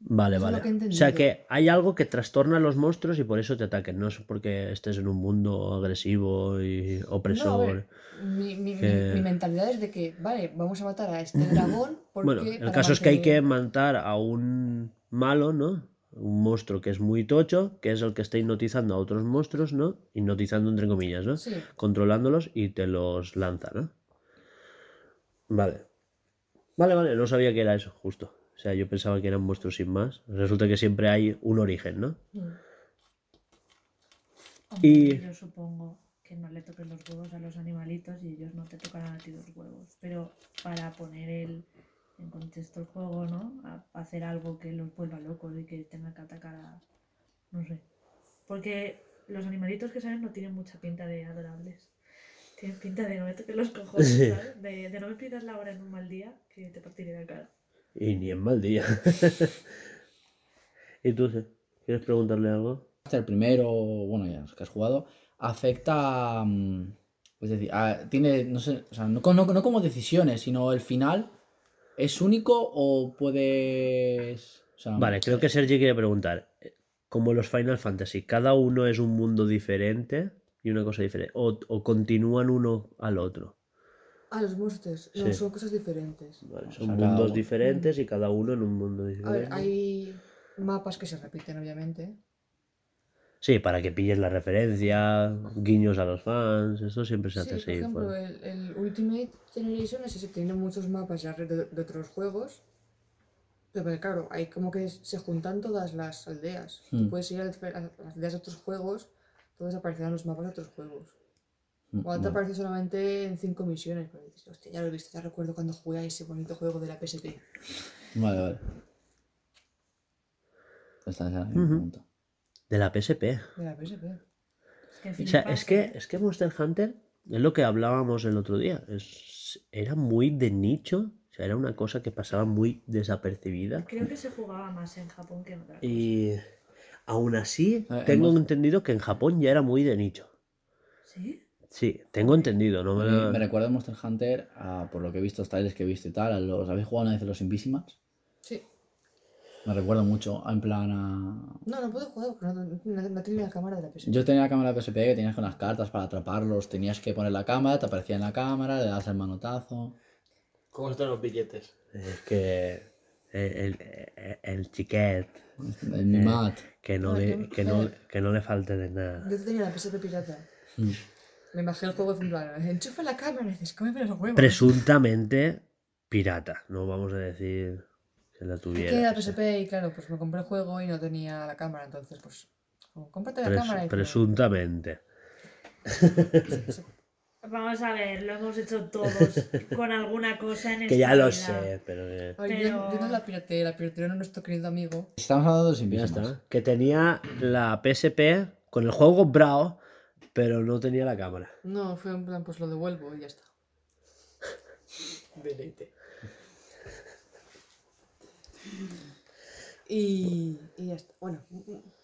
Speaker 1: Vale,
Speaker 2: Eso
Speaker 1: vale. o sea que hay algo que trastorna a los monstruos y por eso te ataquen. No es porque estés en un mundo agresivo y
Speaker 2: No,
Speaker 1: opresor.
Speaker 2: ver, mi, mi- mi-
Speaker 1: que-
Speaker 2: mi mentalidad es de que, vale, vamos a matar a este dragón porque...
Speaker 1: Bueno, el caso es que hay que matar a un malo, ¿no? Un monstruo que es muy tocho, que es el que está hipnotizando a otros monstruos, ¿no? Hipnotizando entre comillas, ¿no?
Speaker 2: Sí,
Speaker 1: Controlándolos y te los lanza, ¿no? Vale. Vale, vale, no sabía que era eso, justo. O sea, yo pensaba que eran monstruos sin más. Resulta que siempre hay un origen, ¿no?
Speaker 2: Mm.
Speaker 3: Hombre,
Speaker 1: Y-
Speaker 3: Yo supongo que no le toques los huevos a los animalitos y ellos no te tocarán a ti los huevos. Pero para poner el, en contexto el juego, ¿no? A hacer algo que los vuelva locos y que tenga que atacar a. No sé. Porque los animalitos que salen no tienen mucha pinta de adorables. Tienen pinta de no me toques los cojones,
Speaker 1: Sí.
Speaker 3: ¿sabes? De, de no me pidas la hora en un mal día que te partiré la cara.
Speaker 1: Y ni en mal día. ¿Y tú, sí? ¿Quieres preguntarle algo?
Speaker 4: El primero, bueno, ya los que has jugado, afecta. mm, Es decir, a- tiene, no sé, o sea, no, co- no- no como decisiones, sino el final. ¿Es único o puedes.? o sea,
Speaker 1: Vale, creo que Sergi quiere preguntar. eh, Como los Final Fantasy, ¿cada uno es un mundo diferente y una cosa diferente? ¿O, o continúan uno al otro?
Speaker 2: Ah, los monstruos. No,
Speaker 1: Sí.
Speaker 2: son cosas diferentes.
Speaker 1: Vale,
Speaker 4: O
Speaker 1: son
Speaker 4: sea, cada
Speaker 1: mundos
Speaker 4: uno.
Speaker 1: diferentes y cada uno en un mundo
Speaker 2: A
Speaker 1: diferente.
Speaker 2: ver, hay mapas que se repiten, obviamente.
Speaker 1: Sí, para que pilles la referencia, guiños a los fans, eso siempre se hace
Speaker 2: por
Speaker 1: así.
Speaker 2: ejemplo,
Speaker 1: pues.
Speaker 2: el, el Ultimate Generation es ese, tiene muchos mapas ya de, de otros juegos. Pero porque, claro, hay como que se juntan todas las aldeas. Tú
Speaker 4: Hmm.
Speaker 2: puedes ir a, a las aldeas de otros juegos, todos aparecerán los mapas de otros juegos.
Speaker 4: mm,
Speaker 2: O te aparece solamente en cinco misiones. Pero dices, hostia, ya lo he visto, ya recuerdo cuando jugué a ese bonito juego de la PSP.
Speaker 4: Vale, vale. Esta es la
Speaker 1: Ujú.
Speaker 4: pregunta.
Speaker 1: De la PSP.
Speaker 2: De la PSP.
Speaker 3: Es que
Speaker 1: O sea, es que,
Speaker 3: ¿eh?
Speaker 1: es que Monster Hunter es lo que hablábamos el otro día. Es, era muy de nicho. O sea, era una cosa que pasaba muy desapercibida.
Speaker 3: Creo que se jugaba más en Japón que en otra cosa.
Speaker 1: Aún así,
Speaker 4: Eh,
Speaker 1: tengo
Speaker 4: hemos-
Speaker 1: entendido que en Japón ya era muy de nicho.
Speaker 3: ¿Sí?
Speaker 1: Sí, tengo entendido, no me
Speaker 4: me recuerda a Monster Hunter, a- por lo que he visto, los trailers que he visto y tal. a los, ¿Habéis jugado una vez a los Invisimals?
Speaker 2: Sí.
Speaker 4: Me recuerda mucho, en plan a...
Speaker 2: No, no puedo jugar porque no, no, no tenía la cámara de la PSP.
Speaker 4: Yo tenía la cámara PSP que tenías con las cartas para atraparlos, tenías que poner la cámara, te aparecía en la cámara, le das el manotazo.
Speaker 5: ¿Cómo están los billetes?
Speaker 1: Es que el, el, el chiquet,
Speaker 4: El Mimat.
Speaker 1: que no,
Speaker 2: Ay,
Speaker 1: le, que, no, que no le falte de nada.
Speaker 2: Yo tenía la PSP pirata.
Speaker 4: Mm.
Speaker 2: Me bajé el juego en plan, enchufa la cámara y dices, cómeme los huevos.
Speaker 1: Presuntamente pirata, no vamos a decir que la tuviera.
Speaker 2: que la PSP y claro, pues me compré el juego y no tenía la cámara, entonces pues, cómprate la
Speaker 1: pres-
Speaker 2: cámara y
Speaker 1: presuntamente.
Speaker 3: Vamos a ver, lo hemos hecho todos con alguna cosa en
Speaker 1: Que ya lo sé, pero que-
Speaker 2: Ay, yo,
Speaker 3: Pero-
Speaker 2: yo no la pirateé, la pirateó nuestro querido amigo.
Speaker 4: Estamos hablando de
Speaker 1: está. Que tenía la PSP con el juego comprado, pero no tenía la cámara.
Speaker 2: No, fue en plan, pues lo devuelvo y ya está.
Speaker 5: Deleite.
Speaker 2: Y, y ya está. Bueno,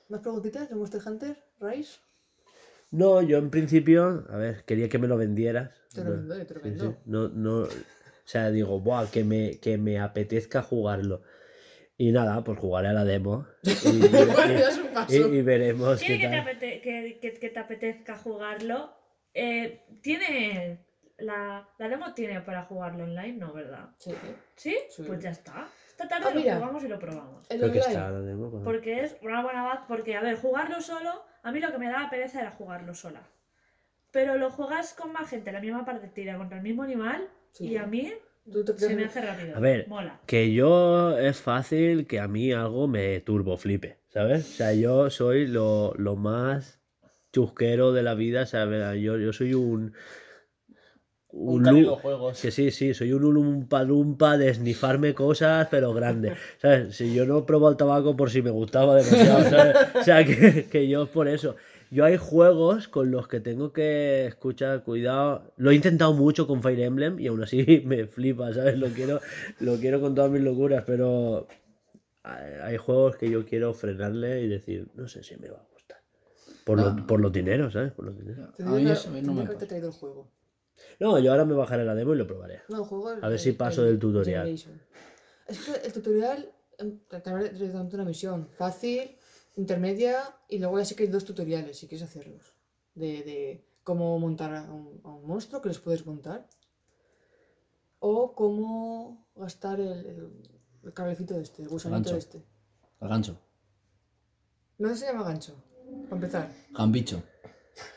Speaker 2: ¿más preguntitas de Monster Hunter? ¿Rise?
Speaker 1: No, yo en principio, a ver, quería que me lo vendieras.
Speaker 2: Te lo
Speaker 1: No,
Speaker 2: vendo, yo te lo
Speaker 1: sí,
Speaker 2: vendo.
Speaker 1: sí. No, no, o sea, digo, buah, que me, que me apetezca jugarlo. Y nada, pues jugaré a la demo. Y, veremos
Speaker 3: Tiene
Speaker 1: qué
Speaker 3: que te,
Speaker 1: tal.
Speaker 3: que, que- que te apetezca jugarlo. Eh, tiene. La, la demo tiene para jugarlo online, ¿no? ¿Verdad?
Speaker 2: Sí.
Speaker 3: ¿Sí?
Speaker 2: Sí.
Speaker 3: Pues ya está. Esta tarde
Speaker 2: Ah,
Speaker 3: lo
Speaker 2: mira.
Speaker 3: jugamos y lo probamos.
Speaker 2: El
Speaker 1: Creo que
Speaker 2: online.
Speaker 1: está la demo. pues.
Speaker 3: Porque es una buena base. Porque, a ver, jugarlo solo, a mí lo que me daba pereza era jugarlo sola. Pero lo juegas con más gente, la misma partida, contra el mismo animal,
Speaker 2: Sí.
Speaker 3: y a mí
Speaker 2: Tú te
Speaker 3: se me hace rápido.
Speaker 1: A ver,
Speaker 3: Mola.
Speaker 1: Que yo es fácil que a mí algo me turbo flipe, ¿sabes? O sea, yo soy lo, lo más chusquero de la vida, ¿sabes? Yo, yo soy un...
Speaker 5: Un juegos.
Speaker 1: Que sí, sí, soy un ulumpa lumpa de esnifarme cosas, pero grande. ¿Sabes? Si yo no probo el tabaco por si me gustaba demasiado, ¿sabes? O sea, que, que yo por eso. Yo hay juegos con los que tengo que escuchar, cuidado. Lo he intentado mucho con Fire Emblem y aún así me flipa, ¿sabes? Lo quiero, lo quiero con todas mis locuras, pero hay juegos que yo quiero frenarle y decir, no sé si me va a gustar. Por,
Speaker 4: Ah.
Speaker 1: lo- por los dineros, ¿sabes? Por los dineros.
Speaker 4: A mí no me
Speaker 2: que haberte
Speaker 4: pasa.
Speaker 2: traído el juego.
Speaker 1: No, yo ahora me bajaré la demo y lo probaré.
Speaker 2: No, el juego.
Speaker 1: A ver
Speaker 2: el-
Speaker 1: si paso
Speaker 2: el
Speaker 1: del tutorial.
Speaker 2: Generation. Es que el tutorial em, de darte una misión fácil, intermedia y luego ya sé que hay dos tutoriales si quieres hacerlos. De, de cómo montar a un, a un monstruo que les puedes montar. O cómo gastar el, el, el cablecito de este, el gusanito de este.
Speaker 4: El gancho.
Speaker 2: No se llama gancho, para empezar.
Speaker 4: Gambicho.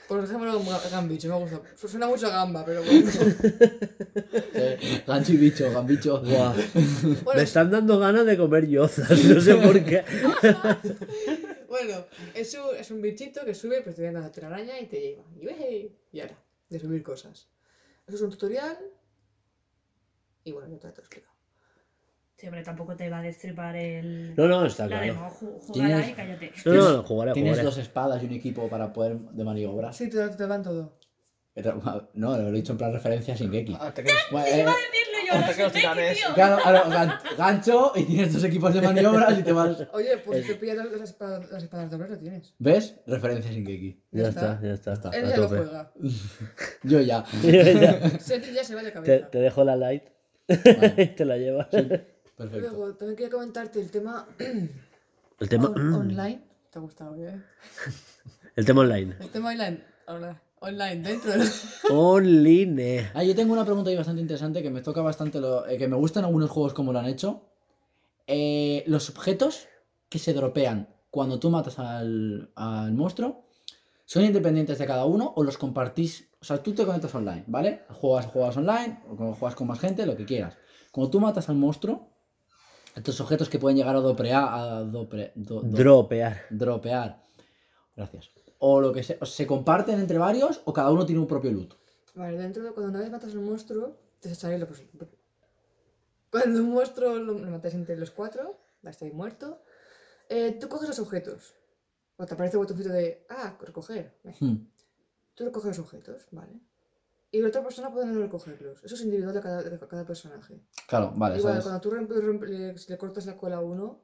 Speaker 2: Por ejemplo, ga- gambicho, me gusta. Su- Suena mucho a gamba, pero bueno.
Speaker 4: Eh, gancho y bicho, gambicho.
Speaker 1: Buah.
Speaker 2: Bueno,
Speaker 1: Me están dando ganas de comer yozas, no sé por qué.
Speaker 2: Bueno, es un, es un bichito que sube, pues te viene la telaraña y te lleva. Y, y ahora, de subir cosas. Eso es un tutorial. Y bueno, yo te lo he explicado.
Speaker 3: Sí, hombre, tampoco te va a destripar el...
Speaker 1: No, no, está
Speaker 3: la
Speaker 1: claro.
Speaker 3: demo. Ju- Jugará
Speaker 4: Tienes-
Speaker 3: y cállate.
Speaker 1: No, no, no, jugaré,
Speaker 4: Tienes
Speaker 1: jugaré.
Speaker 4: dos espadas y un equipo para poder de maniobras.
Speaker 2: Sí, te, te dan todo.
Speaker 4: No, lo he dicho en plan referencia sin Geki.
Speaker 5: Ah, te quedas-
Speaker 4: Bueno, eh,
Speaker 3: Decirlo yo, no
Speaker 5: que los
Speaker 3: sé,
Speaker 5: titanes.
Speaker 3: tío.
Speaker 4: claro, gan- gancho y tienes dos equipos de maniobras y te vas.
Speaker 2: Oye, pues si te pillas las, las espadas, las espadas dobles, lo tienes.
Speaker 4: ¿Ves? Referencia sin Geki.
Speaker 1: Ya
Speaker 2: Ya
Speaker 1: está,
Speaker 2: está.
Speaker 1: ya está.
Speaker 4: está.
Speaker 2: Él
Speaker 1: a
Speaker 2: ya lo juega.
Speaker 4: Yo ya.
Speaker 1: Ya.
Speaker 2: Seti ya se va de
Speaker 1: te,
Speaker 2: cabeza.
Speaker 1: te dejo la light
Speaker 4: Vale,
Speaker 1: y te la llevas.
Speaker 4: Perfecto.
Speaker 2: Luego, también quería comentarte el tema
Speaker 1: El tema,
Speaker 2: on- online. ¿Te ha gustado, eh?
Speaker 1: el tema online.
Speaker 2: El tema online. Hola. Online, dentro de...
Speaker 1: Online.
Speaker 4: Ah, yo tengo una pregunta ahí bastante interesante que me toca bastante, lo, eh, que me gustan algunos juegos como lo han hecho. Eh, los objetos que se dropean cuando tú matas al, al monstruo, ¿son independientes de cada uno o los compartís? O sea, tú te conectas online, ¿vale? Juegas, juegas online, o cuando juegas con más gente, lo que quieras. Cuando tú matas al monstruo, estos objetos que pueden llegar a doprear, a dopre- do- do-
Speaker 1: Dropear.
Speaker 4: dropear, gracias. O lo que sea, ¿se comparten entre varios o cada uno tiene un propio loot?
Speaker 2: Vale, dentro de cuando una vez matas a un monstruo, te sale lo pues, Cuando un monstruo lo, lo matas entre los cuatro, va a estar ahí muerto. eh, tú coges los objetos. O te aparece el botoncito de, ah, recoger.
Speaker 4: Hmm.
Speaker 2: Tú recoges los objetos, ¿vale? Y la otra persona puede no recogerlos. Eso es individual de cada, de cada personaje.
Speaker 4: Claro, vale,
Speaker 2: Igual,
Speaker 4: ¿sabes?
Speaker 2: cuando tú le, le cortas la cola a uno,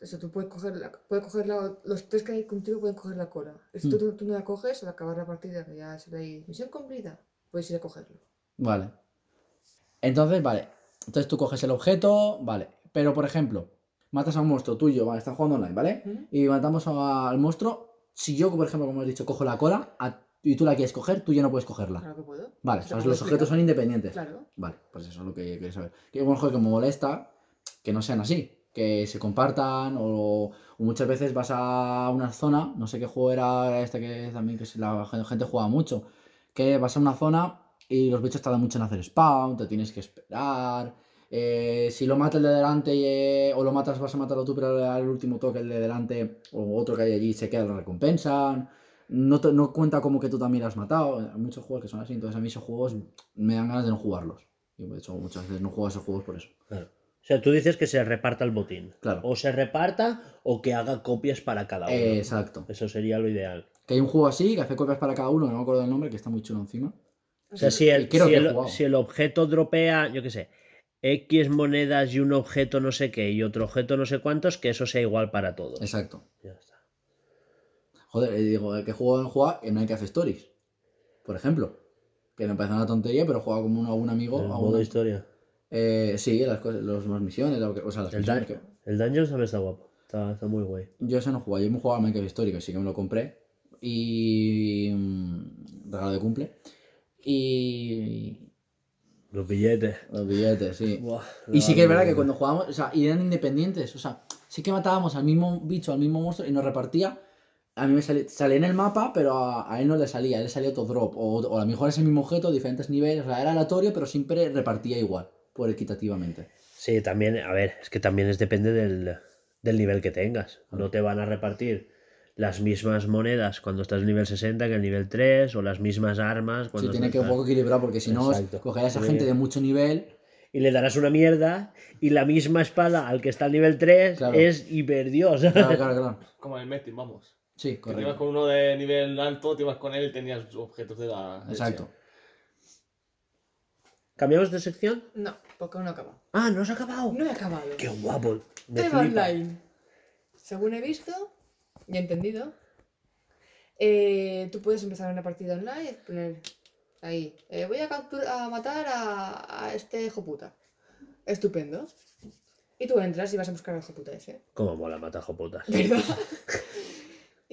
Speaker 2: eso, tú puedes coger, la, puedes coger la- los tres que hay contigo pueden coger la cola. Si tú,
Speaker 4: Mm.
Speaker 2: tú, tú no la coges, al acabar la partida, que ya se ahí, misión cumplida, puedes ir a cogerlo.
Speaker 4: Vale. Entonces, vale. Entonces tú coges el objeto, vale. Pero, por ejemplo, matas a un monstruo tuyo, vale, están jugando online, ¿vale? Y matamos a- al monstruo. Si yo, por ejemplo, como has dicho, cojo la cola a- y tú la quieres coger, tú ya no puedes cogerla.
Speaker 2: Claro que puedo.
Speaker 4: Vale,
Speaker 2: puedo
Speaker 4: los objetos son independientes.
Speaker 2: Claro.
Speaker 4: Vale, pues eso es lo que quería saber. Que un juego que me molesta que no sean así, que se compartan o, o muchas veces vas a una zona, no sé qué juego era este que también que la gen- gente juega mucho, que vas a una zona y los bichos tardan mucho en hacer spawn, te tienes que esperar. eh, si lo mata el de delante eh, o lo matas, vas a matarlo tú, pero al último toque el de delante o otro que hay allí se queda, lo recompensan. No, te- no cuenta como que tú también lo has matado. Hay muchos juegos que son así, entonces a mí esos juegos me dan ganas de no jugarlos. Y de hecho muchas veces no juego a esos juegos por eso.
Speaker 1: Claro. O sea, tú dices que se reparta el botín.
Speaker 4: Claro.
Speaker 1: O se reparta o que haga copias para cada uno.
Speaker 4: Eh, exacto.
Speaker 1: Eso sería lo ideal.
Speaker 4: Que hay un juego así, que hace copias para cada uno, que no me acuerdo del nombre, que está muy chulo encima.
Speaker 1: O sea, si el, si el-
Speaker 4: jugado.
Speaker 1: si el objeto dropea, yo qué sé, X monedas y un objeto no sé qué y otro objeto no sé cuántos, que eso sea igual para todos.
Speaker 4: Exacto.
Speaker 1: Ya está.
Speaker 4: Joder, digo, el que juego en juega en Cafe Stories. Por ejemplo. Que me parece una tontería, pero juega como uno a un amigo.
Speaker 1: El
Speaker 4: a
Speaker 1: modo
Speaker 4: una-
Speaker 1: historia.
Speaker 4: Eh, sí, las cosas, los, las misiones, o sea, las
Speaker 1: El,
Speaker 4: misiones
Speaker 1: dun-
Speaker 4: que-
Speaker 1: el Dungeons también está guapo. Está, está muy guay.
Speaker 4: Yo ese no jugaba, yo me jugaba a Minecraft Story, que sí que me lo compré. Y. mm, regalo de cumple. Y.
Speaker 1: Los billetes.
Speaker 4: Los billetes, sí.
Speaker 1: Buah,
Speaker 4: Y sí que es verdad que cuando jugábamos, o sea, y eran independientes, o sea, sí que matábamos al mismo bicho, al mismo monstruo y nos repartía. A mí me salía, salía en el mapa, pero a, a él no le salía, a él le salía otro drop. O, o a lo mejor ese mismo objeto, diferentes niveles, o sea, era aleatorio, pero siempre repartía igual, por equitativamente.
Speaker 1: Sí, también, a ver, es que también es depende del, del nivel que tengas. No te van a repartir las mismas monedas cuando estás en nivel 60 que en nivel 3, o las mismas armas
Speaker 4: Sí,
Speaker 1: cuando
Speaker 4: tiene que un poco equilibrar, porque si no, es-
Speaker 1: Exacto.
Speaker 4: coger a esa
Speaker 1: Sí.
Speaker 4: gente de mucho nivel.
Speaker 1: Y le darás una mierda, y la misma espada al que está al nivel 3
Speaker 4: Claro.
Speaker 1: es hiperdios.
Speaker 4: Claro, claro, claro.
Speaker 5: Como en el Metin, vamos.
Speaker 4: Sí,
Speaker 5: Que te ibas
Speaker 4: correcto.
Speaker 5: con uno de nivel alto, te ibas con él y tenías objetos de la.
Speaker 4: Exacto.
Speaker 1: ¿Cambiamos de sección?
Speaker 2: No, porque no acabado.
Speaker 1: Ah, no has acabado.
Speaker 2: No he acabado.
Speaker 1: Qué guapo.
Speaker 2: Tema online. Según he visto y he entendido, eh, tú puedes empezar una partida online y poner ahí, eh, voy a, captur- a matar a, a este hijo puta. Estupendo. Y tú entras y vas a buscar al hijo puta ese.
Speaker 1: Cómo mola matar putas.
Speaker 2: ¿Verdad?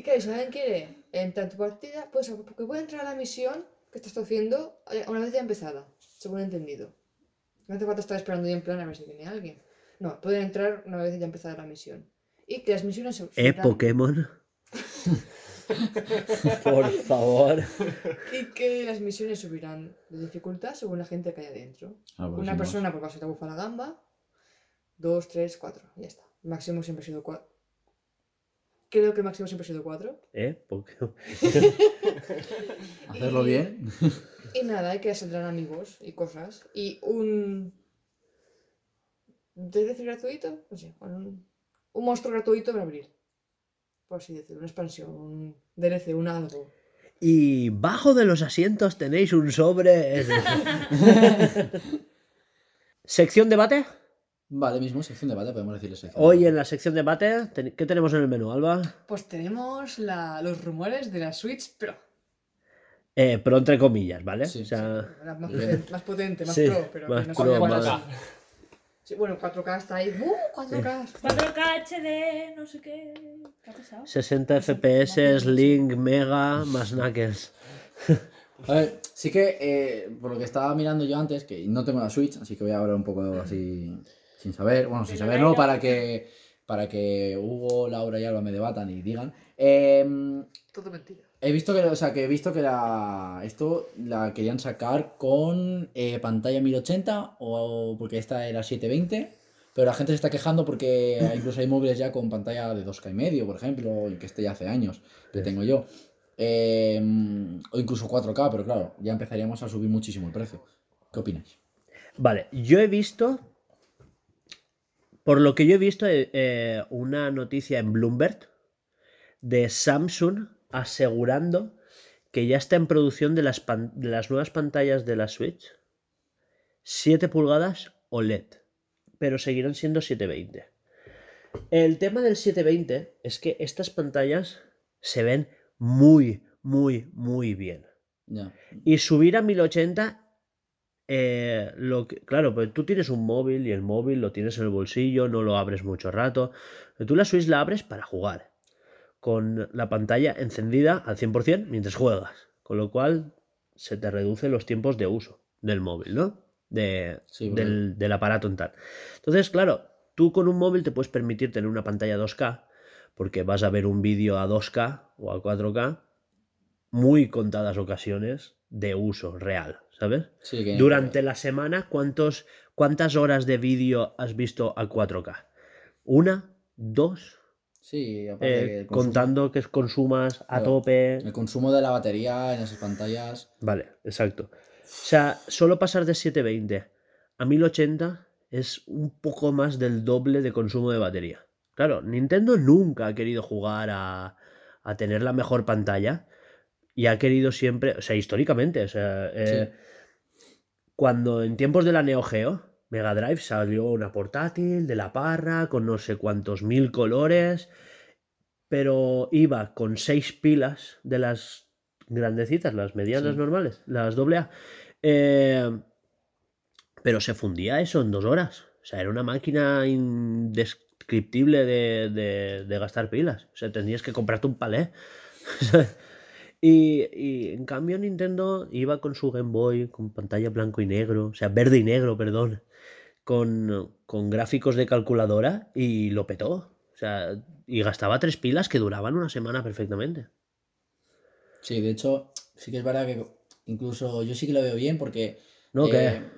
Speaker 2: claro, si alguien quiere entrar en tu partida, pues porque puede entrar a la misión que estás haciendo eh, una vez ya empezada, según he entendido. No hace falta estar esperando ya en plan a ver si viene alguien. No, pueden entrar una vez ya empezada la misión. Y que las misiones se
Speaker 1: ¿Eh, Pokémon? Por favor.
Speaker 2: Y que las misiones subirán de dificultad según la gente que haya dentro.
Speaker 4: Ah, pues
Speaker 2: Una persona por caso te bufa la gamba. Dos, tres, cuatro. Ya está. El máximo siempre ha sido cuatro. Creo que el máximo siempre ha sido cuatro.
Speaker 1: ¿Eh? Pokémon.
Speaker 4: Hacerlo bien.
Speaker 2: Y nada, hay que saldrán amigos y cosas. Y un. DLC gratuito, no sé, bueno, un, un monstruo gratuito para abrir. Por así decirlo, una expansión, un DLC, un algo.
Speaker 1: Y bajo de los asientos tenéis un sobre. sección debate.
Speaker 4: Vale, mismo, sección de debate, podemos decirle sección.
Speaker 1: Hoy en la sección debate, ten- ¿qué tenemos en el menú, Alba?
Speaker 2: Pues tenemos la- los rumores de la Switch Pro.
Speaker 1: Eh, pero entre comillas, ¿vale?
Speaker 4: Sí,
Speaker 1: o sea,
Speaker 2: La más, potente, más potente, más
Speaker 1: Sí,
Speaker 2: pro, pero
Speaker 1: más
Speaker 2: que no
Speaker 1: pro, más-
Speaker 2: es.
Speaker 5: 4K.
Speaker 2: Sí, bueno, 4K está ahí. ¡Uh! 4K.
Speaker 3: 4K HD, no sé qué. ¿Qué ha pasado?
Speaker 1: 60 FPS, Link, Mega, más Knuckles.
Speaker 4: A ver, sí que eh, por lo que estaba mirando yo antes, que no tengo la Switch, así que voy a hablar un poco así sin saber, bueno, sin
Speaker 3: Pero
Speaker 4: saber no,
Speaker 3: venga.
Speaker 4: para que para que Hugo, Laura y Alba me debatan y digan. Em,
Speaker 2: Todo mentira.
Speaker 4: he visto que, o sea, que he visto que la esto la querían sacar con eh, pantalla 1080 o porque esta era 720. Pero la gente se está quejando porque incluso hay móviles ya con pantalla de 2K y medio, por ejemplo, y que este ya hace años, que tengo yo. Eh, o incluso 4K, pero claro, ya empezaríamos a subir muchísimo el precio. ¿Qué opináis?
Speaker 1: Vale, yo he visto, por lo que yo he visto, eh, eh, una noticia en Bloomberg de Samsung asegurando que ya está en producción de las, pan- de las nuevas pantallas de la Switch 7 pulgadas OLED, pero seguirán siendo 720. El tema del 720 es que estas pantallas se ven muy, muy, muy bien. Y subir a 1080, eh, lo que, claro, pues tú tienes un móvil y el móvil lo tienes en el bolsillo, no lo abres mucho rato. Tú la Switch la abres para jugar, con la pantalla encendida al 100% mientras juegas, con lo cual se te reducen los tiempos de uso del móvil, ¿no? De,
Speaker 4: Sí,
Speaker 1: del, del aparato en tal. Entonces, claro, tú con un móvil te puedes permitir tener una pantalla 2K, porque vas a ver un vídeo a 2K o a 4K muy contadas ocasiones de uso real, ¿sabes?
Speaker 4: Sí, que-
Speaker 1: Durante la semana, ¿cuántos, ¿cuántas horas de vídeo has visto a 4K? ¿Una? ¿Dos?
Speaker 4: Sí, aparte
Speaker 1: Eh,
Speaker 4: que consumo-
Speaker 1: contando que consumas a tope.
Speaker 4: El consumo de la batería en esas pantallas.
Speaker 1: Vale, exacto. O sea, solo pasar de 720 a 1080 es un poco más del doble de consumo de batería. Claro, Nintendo nunca ha querido jugar a, a tener la mejor pantalla y ha querido siempre, o sea, históricamente, o sea, eh, cuando en tiempos de la Neo Geo, Mega Drive salió una portátil de la parra con no sé cuántos mil colores, pero iba con seis pilas de las grandecitas, las medianas
Speaker 4: Sí.
Speaker 1: normales, las AA. eh, pero se fundía eso en dos horas. O sea, era una máquina indescriptible de, de- de gastar pilas. O sea, tendrías que comprarte un palé. y, y en cambio Nintendo iba con su Game Boy, con pantalla blanco y negro, o sea, verde y negro, perdón, con, con gráficos de calculadora y lo petó. O sea, y gastaba tres pilas que duraban una semana perfectamente.
Speaker 4: Sí, de hecho, sí que es verdad que incluso yo sí que lo veo bien porque.
Speaker 1: ¿No?
Speaker 4: eh,
Speaker 1: que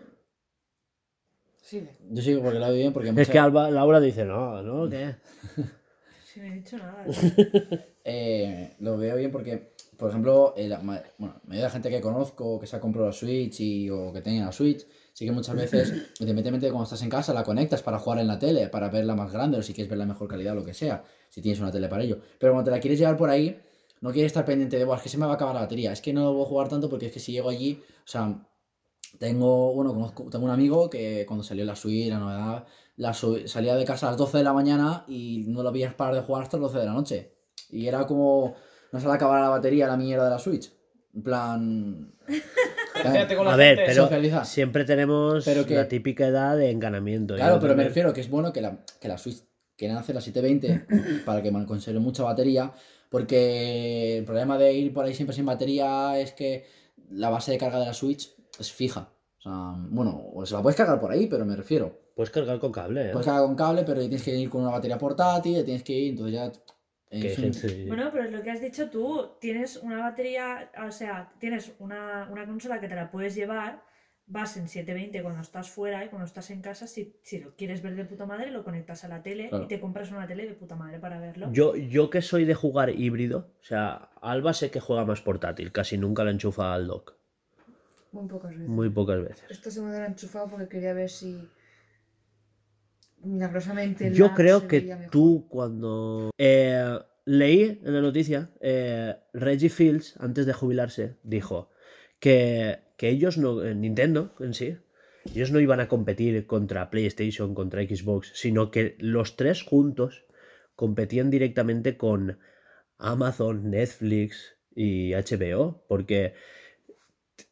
Speaker 2: Sí,
Speaker 4: Yo sí que porque lo veo bien porque.
Speaker 1: Es
Speaker 4: mucha-
Speaker 1: que Alba, Laura dice, no, no, ¿qué?
Speaker 3: Si no he dicho nada.
Speaker 4: Eh, lo veo bien porque, por ejemplo, eh, la, bueno, la mayoría de la gente que conozco que se ha comprado la Switch y, o que tenía la Switch, sí que muchas veces, independientemente de cuando estás en casa, la conectas para jugar en la tele, para verla más grande o si quieres verla en mejor calidad o lo que sea, si tienes una tele para ello. Pero cuando te la quieres llevar por ahí, no quieres estar pendiente de, "Buah, es que se me va a acabar la batería, es que no voy a jugar tanto porque es que si llego allí, o sea, tengo, bueno, conozco, tengo un amigo que cuando salió la Switch, la novedad, la salía de casa a las 12 de la mañana y no lo veías parar de jugar hasta las 12 de la noche. Y era como, no se le acabara la batería a la mierda de la Switch. En plan...
Speaker 5: Quédate con la
Speaker 1: A ver,
Speaker 5: gente.
Speaker 1: pero
Speaker 4: Socializa.
Speaker 1: siempre tenemos
Speaker 4: Pero que-
Speaker 1: la típica edad de enganamiento.
Speaker 4: Claro,
Speaker 1: Yo
Speaker 4: pero me refiero que es bueno que la, que la Switch quieren hacer la 720 para que man- conserve mucha batería, porque el problema de ir por ahí siempre sin batería es que la base de carga de la Switch es fija. O sea, bueno, o se la puedes cargar por ahí, pero me refiero.
Speaker 1: Puedes cargar con cable, ¿eh?
Speaker 4: Puedes cargar con cable, pero tienes que ir con una batería portátil, tienes que ir, entonces ya...
Speaker 1: Que
Speaker 4: es un-
Speaker 1: gente-
Speaker 3: Bueno, pero es lo que has dicho tú. Tienes una batería, o sea, tienes una, una consola que te la puedes llevar, vas en 720 cuando estás fuera y cuando estás en casa, si, si lo quieres ver de puta madre, lo conectas a la tele
Speaker 4: Claro.
Speaker 3: y te compras una tele de puta madre para verlo.
Speaker 1: Yo, yo que soy de jugar híbrido, o sea, Alba sé que juega más portátil, casi nunca la enchufa al dock.
Speaker 2: Muy pocas veces.
Speaker 1: Muy pocas veces.
Speaker 2: Esta semana la he enchufado porque quería ver si. Milagrosamente.
Speaker 1: Yo creo que
Speaker 2: mejor.
Speaker 1: tú cuando... eh, leí en la noticia, eh, Reggie Fields, antes de jubilarse, dijo que, que ellos no, eh, Nintendo en sí, ellos no iban a competir contra PlayStation, contra Xbox, sino que los tres juntos competían directamente con Amazon, Netflix y HBO, porque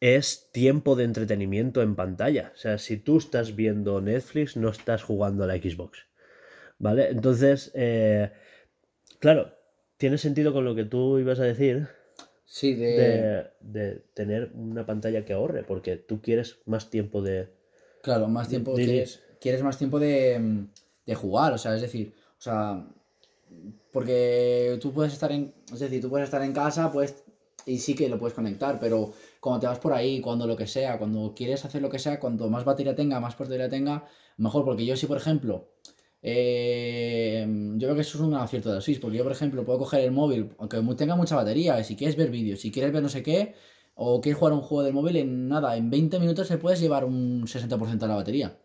Speaker 1: es tiempo de entretenimiento en pantalla. O sea, si tú estás viendo Netflix, no estás jugando a la Xbox. ¿Vale? Entonces, eh, claro, tiene sentido con lo que tú ibas a decir
Speaker 4: Sí, de...
Speaker 1: de, de tener una pantalla que ahorre, porque tú quieres más tiempo de...
Speaker 4: Claro, más tiempo.
Speaker 1: Di-
Speaker 4: Quieres, quieres más tiempo de, de jugar, o sea, es decir, o sea, porque tú puedes estar en, es decir, tú puedes estar en casa, pues, y sí que lo puedes conectar, pero cuando te vas por ahí, cuando lo que sea, cuando quieres hacer lo que sea, cuanto más batería tenga, más batería tenga, mejor, porque yo sí, por ejemplo, eh, yo creo que eso es un acierto de la Switch, porque yo, por ejemplo, puedo coger el móvil, aunque tenga mucha batería, si quieres ver vídeos, si quieres ver no sé qué, o quieres jugar un juego del móvil, en nada, en 20 minutos te puedes llevar un 60% de la batería.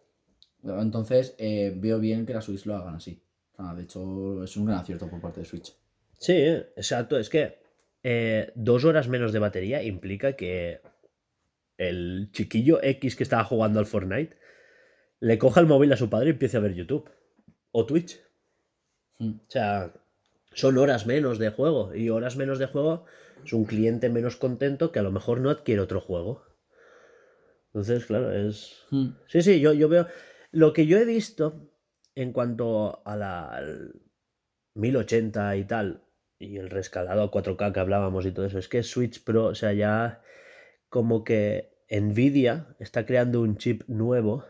Speaker 4: Entonces, eh, veo bien que la Switch lo hagan así. Sea, de hecho, es un gran acierto por parte de Switch.
Speaker 1: Sí, exacto, es que eh, dos horas menos de batería implica que el chiquillo X que estaba jugando al Fortnite le coja el móvil a su padre y empiece a ver YouTube o Twitch.
Speaker 4: Mm.
Speaker 1: O sea, son horas menos de juego y horas menos de juego es un cliente menos contento que a lo mejor no adquiere otro juego. Entonces, claro, es...
Speaker 4: Mm.
Speaker 1: Sí, sí, yo, yo veo. Lo que yo he visto en cuanto a la al 1080 y tal, y el rescalado a 4K que hablábamos y todo eso, es que Switch Pro, o sea, ya como que Nvidia está creando un chip nuevo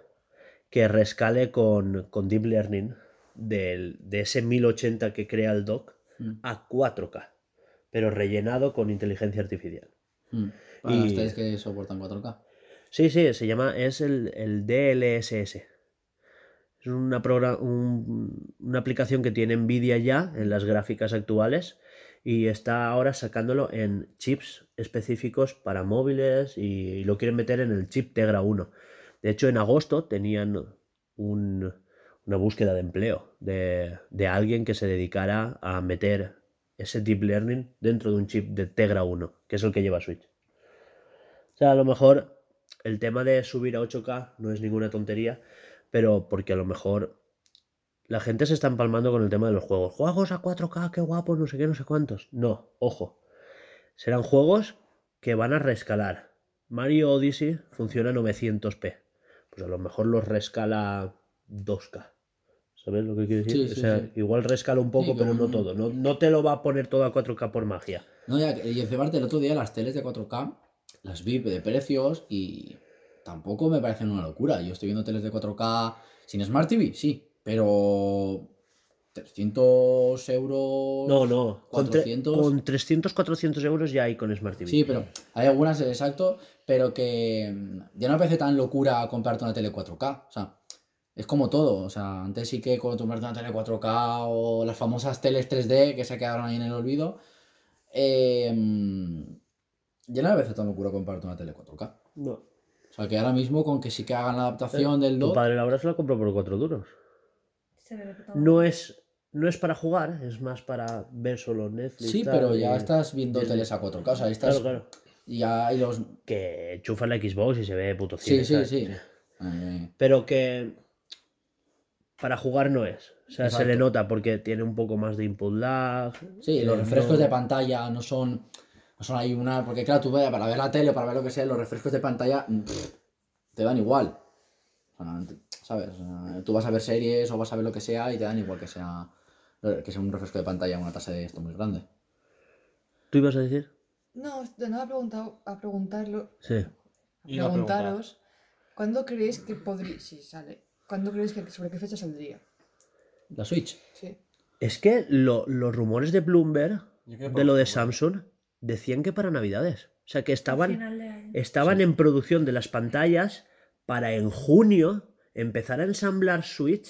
Speaker 1: que rescale con, con Deep Learning del- de ese 1080 que crea el dock
Speaker 4: Mm.
Speaker 1: a 4K, pero rellenado con inteligencia artificial.
Speaker 4: Mm. Para
Speaker 1: Y-
Speaker 4: las teles que soportan 4K.
Speaker 1: Sí, sí, se llama, es el, el DLSS. Es una, una aplicación que tiene Nvidia ya en las gráficas actuales y está ahora sacándolo en chips específicos para móviles y, lo quieren meter en el chip Tegra 1. De hecho, en agosto tenían un- una búsqueda de empleo de, de alguien que se dedicara a meter ese deep learning dentro de un chip de Tegra 1, que es el que lleva Switch. O sea, a lo mejor el tema de subir a 8K no es ninguna tontería, pero porque a lo mejor la gente se está empalmando con el tema de los juegos. Juegos a 4K, qué guapos, no sé qué, no sé cuántos. No, ojo. Serán juegos que van a rescalar. Mario Odyssey funciona a 900p. Pues a lo mejor los rescala 2K. ¿Sabes lo que quiero decir?
Speaker 4: Sí,
Speaker 1: o sea,
Speaker 4: sí.
Speaker 1: igual rescala un poco, pero no todo. No, no te lo va a poner todo a 4K por magia.
Speaker 4: No, ya, y encima el otro día las teles de 4K las vi de precios y tampoco me parecen una locura. Yo estoy viendo teles de 4K sin Smart TV, sí, pero 300 euros.
Speaker 1: No, no. Con, tre-
Speaker 4: 400.
Speaker 1: con 300, 400 euros ya hay con Smart TV.
Speaker 4: Sí, pero hay algunas, exacto, pero que mm, ya no me parece tan locura comprarte una tele 4K. O sea, es como todo. O sea, antes sí que con comprarte una tele 4K o las famosas teles 3D que se quedaron ahí en el olvido. eh, ya no me parece tan locura comprarte una tele 4K.
Speaker 1: No.
Speaker 4: O sea, que ahora mismo con que sí que hagan la adaptación del
Speaker 1: Tu padre la verdad se la compró por 4 duros.
Speaker 3: Se ve de puta
Speaker 1: No es, no es para jugar, es más para ver solo Netflix.
Speaker 4: Sí,
Speaker 1: tal,
Speaker 4: pero ya
Speaker 1: y-
Speaker 4: estás viendo
Speaker 1: Disney.
Speaker 4: teles a 4K. O sea, estás.
Speaker 1: Claro, claro.
Speaker 4: Y ya hay los.
Speaker 1: Que enchufas la Xbox y se ve puto
Speaker 4: Sí,
Speaker 1: cine,
Speaker 4: sí, sí. Eh,
Speaker 1: Pero que para jugar no es. O sea, se le nota porque tiene un poco más de input lag.
Speaker 4: Sí, los refrescos
Speaker 1: no-
Speaker 4: de pantalla no son. O Son ahí una. Porque claro, tú ve- para ver la tele o para ver lo que sea, los refrescos de pantalla mm, pff, te dan igual. O sea, te- ¿Sabes? O tú vas a ver series o vas a ver lo que sea y te dan igual que sea, que sea un refresco de pantalla una tasa de esto muy grande.
Speaker 1: ¿Tú ibas a decir?
Speaker 2: No, de nada preguntado a preguntarlo,
Speaker 1: Sí.
Speaker 5: Pregunta.
Speaker 2: preguntaros, ¿cuándo creéis que podría, si sale, ¿cuándo creéis que sobre qué fecha saldría?
Speaker 4: La Switch.
Speaker 2: Sí.
Speaker 1: Es que lo- los rumores de Bloomberg, de lo de. Samsung, decían que para Navidades. O sea, que estaban, estaban en producción de las pantallas para en junio empezar a ensamblar Switch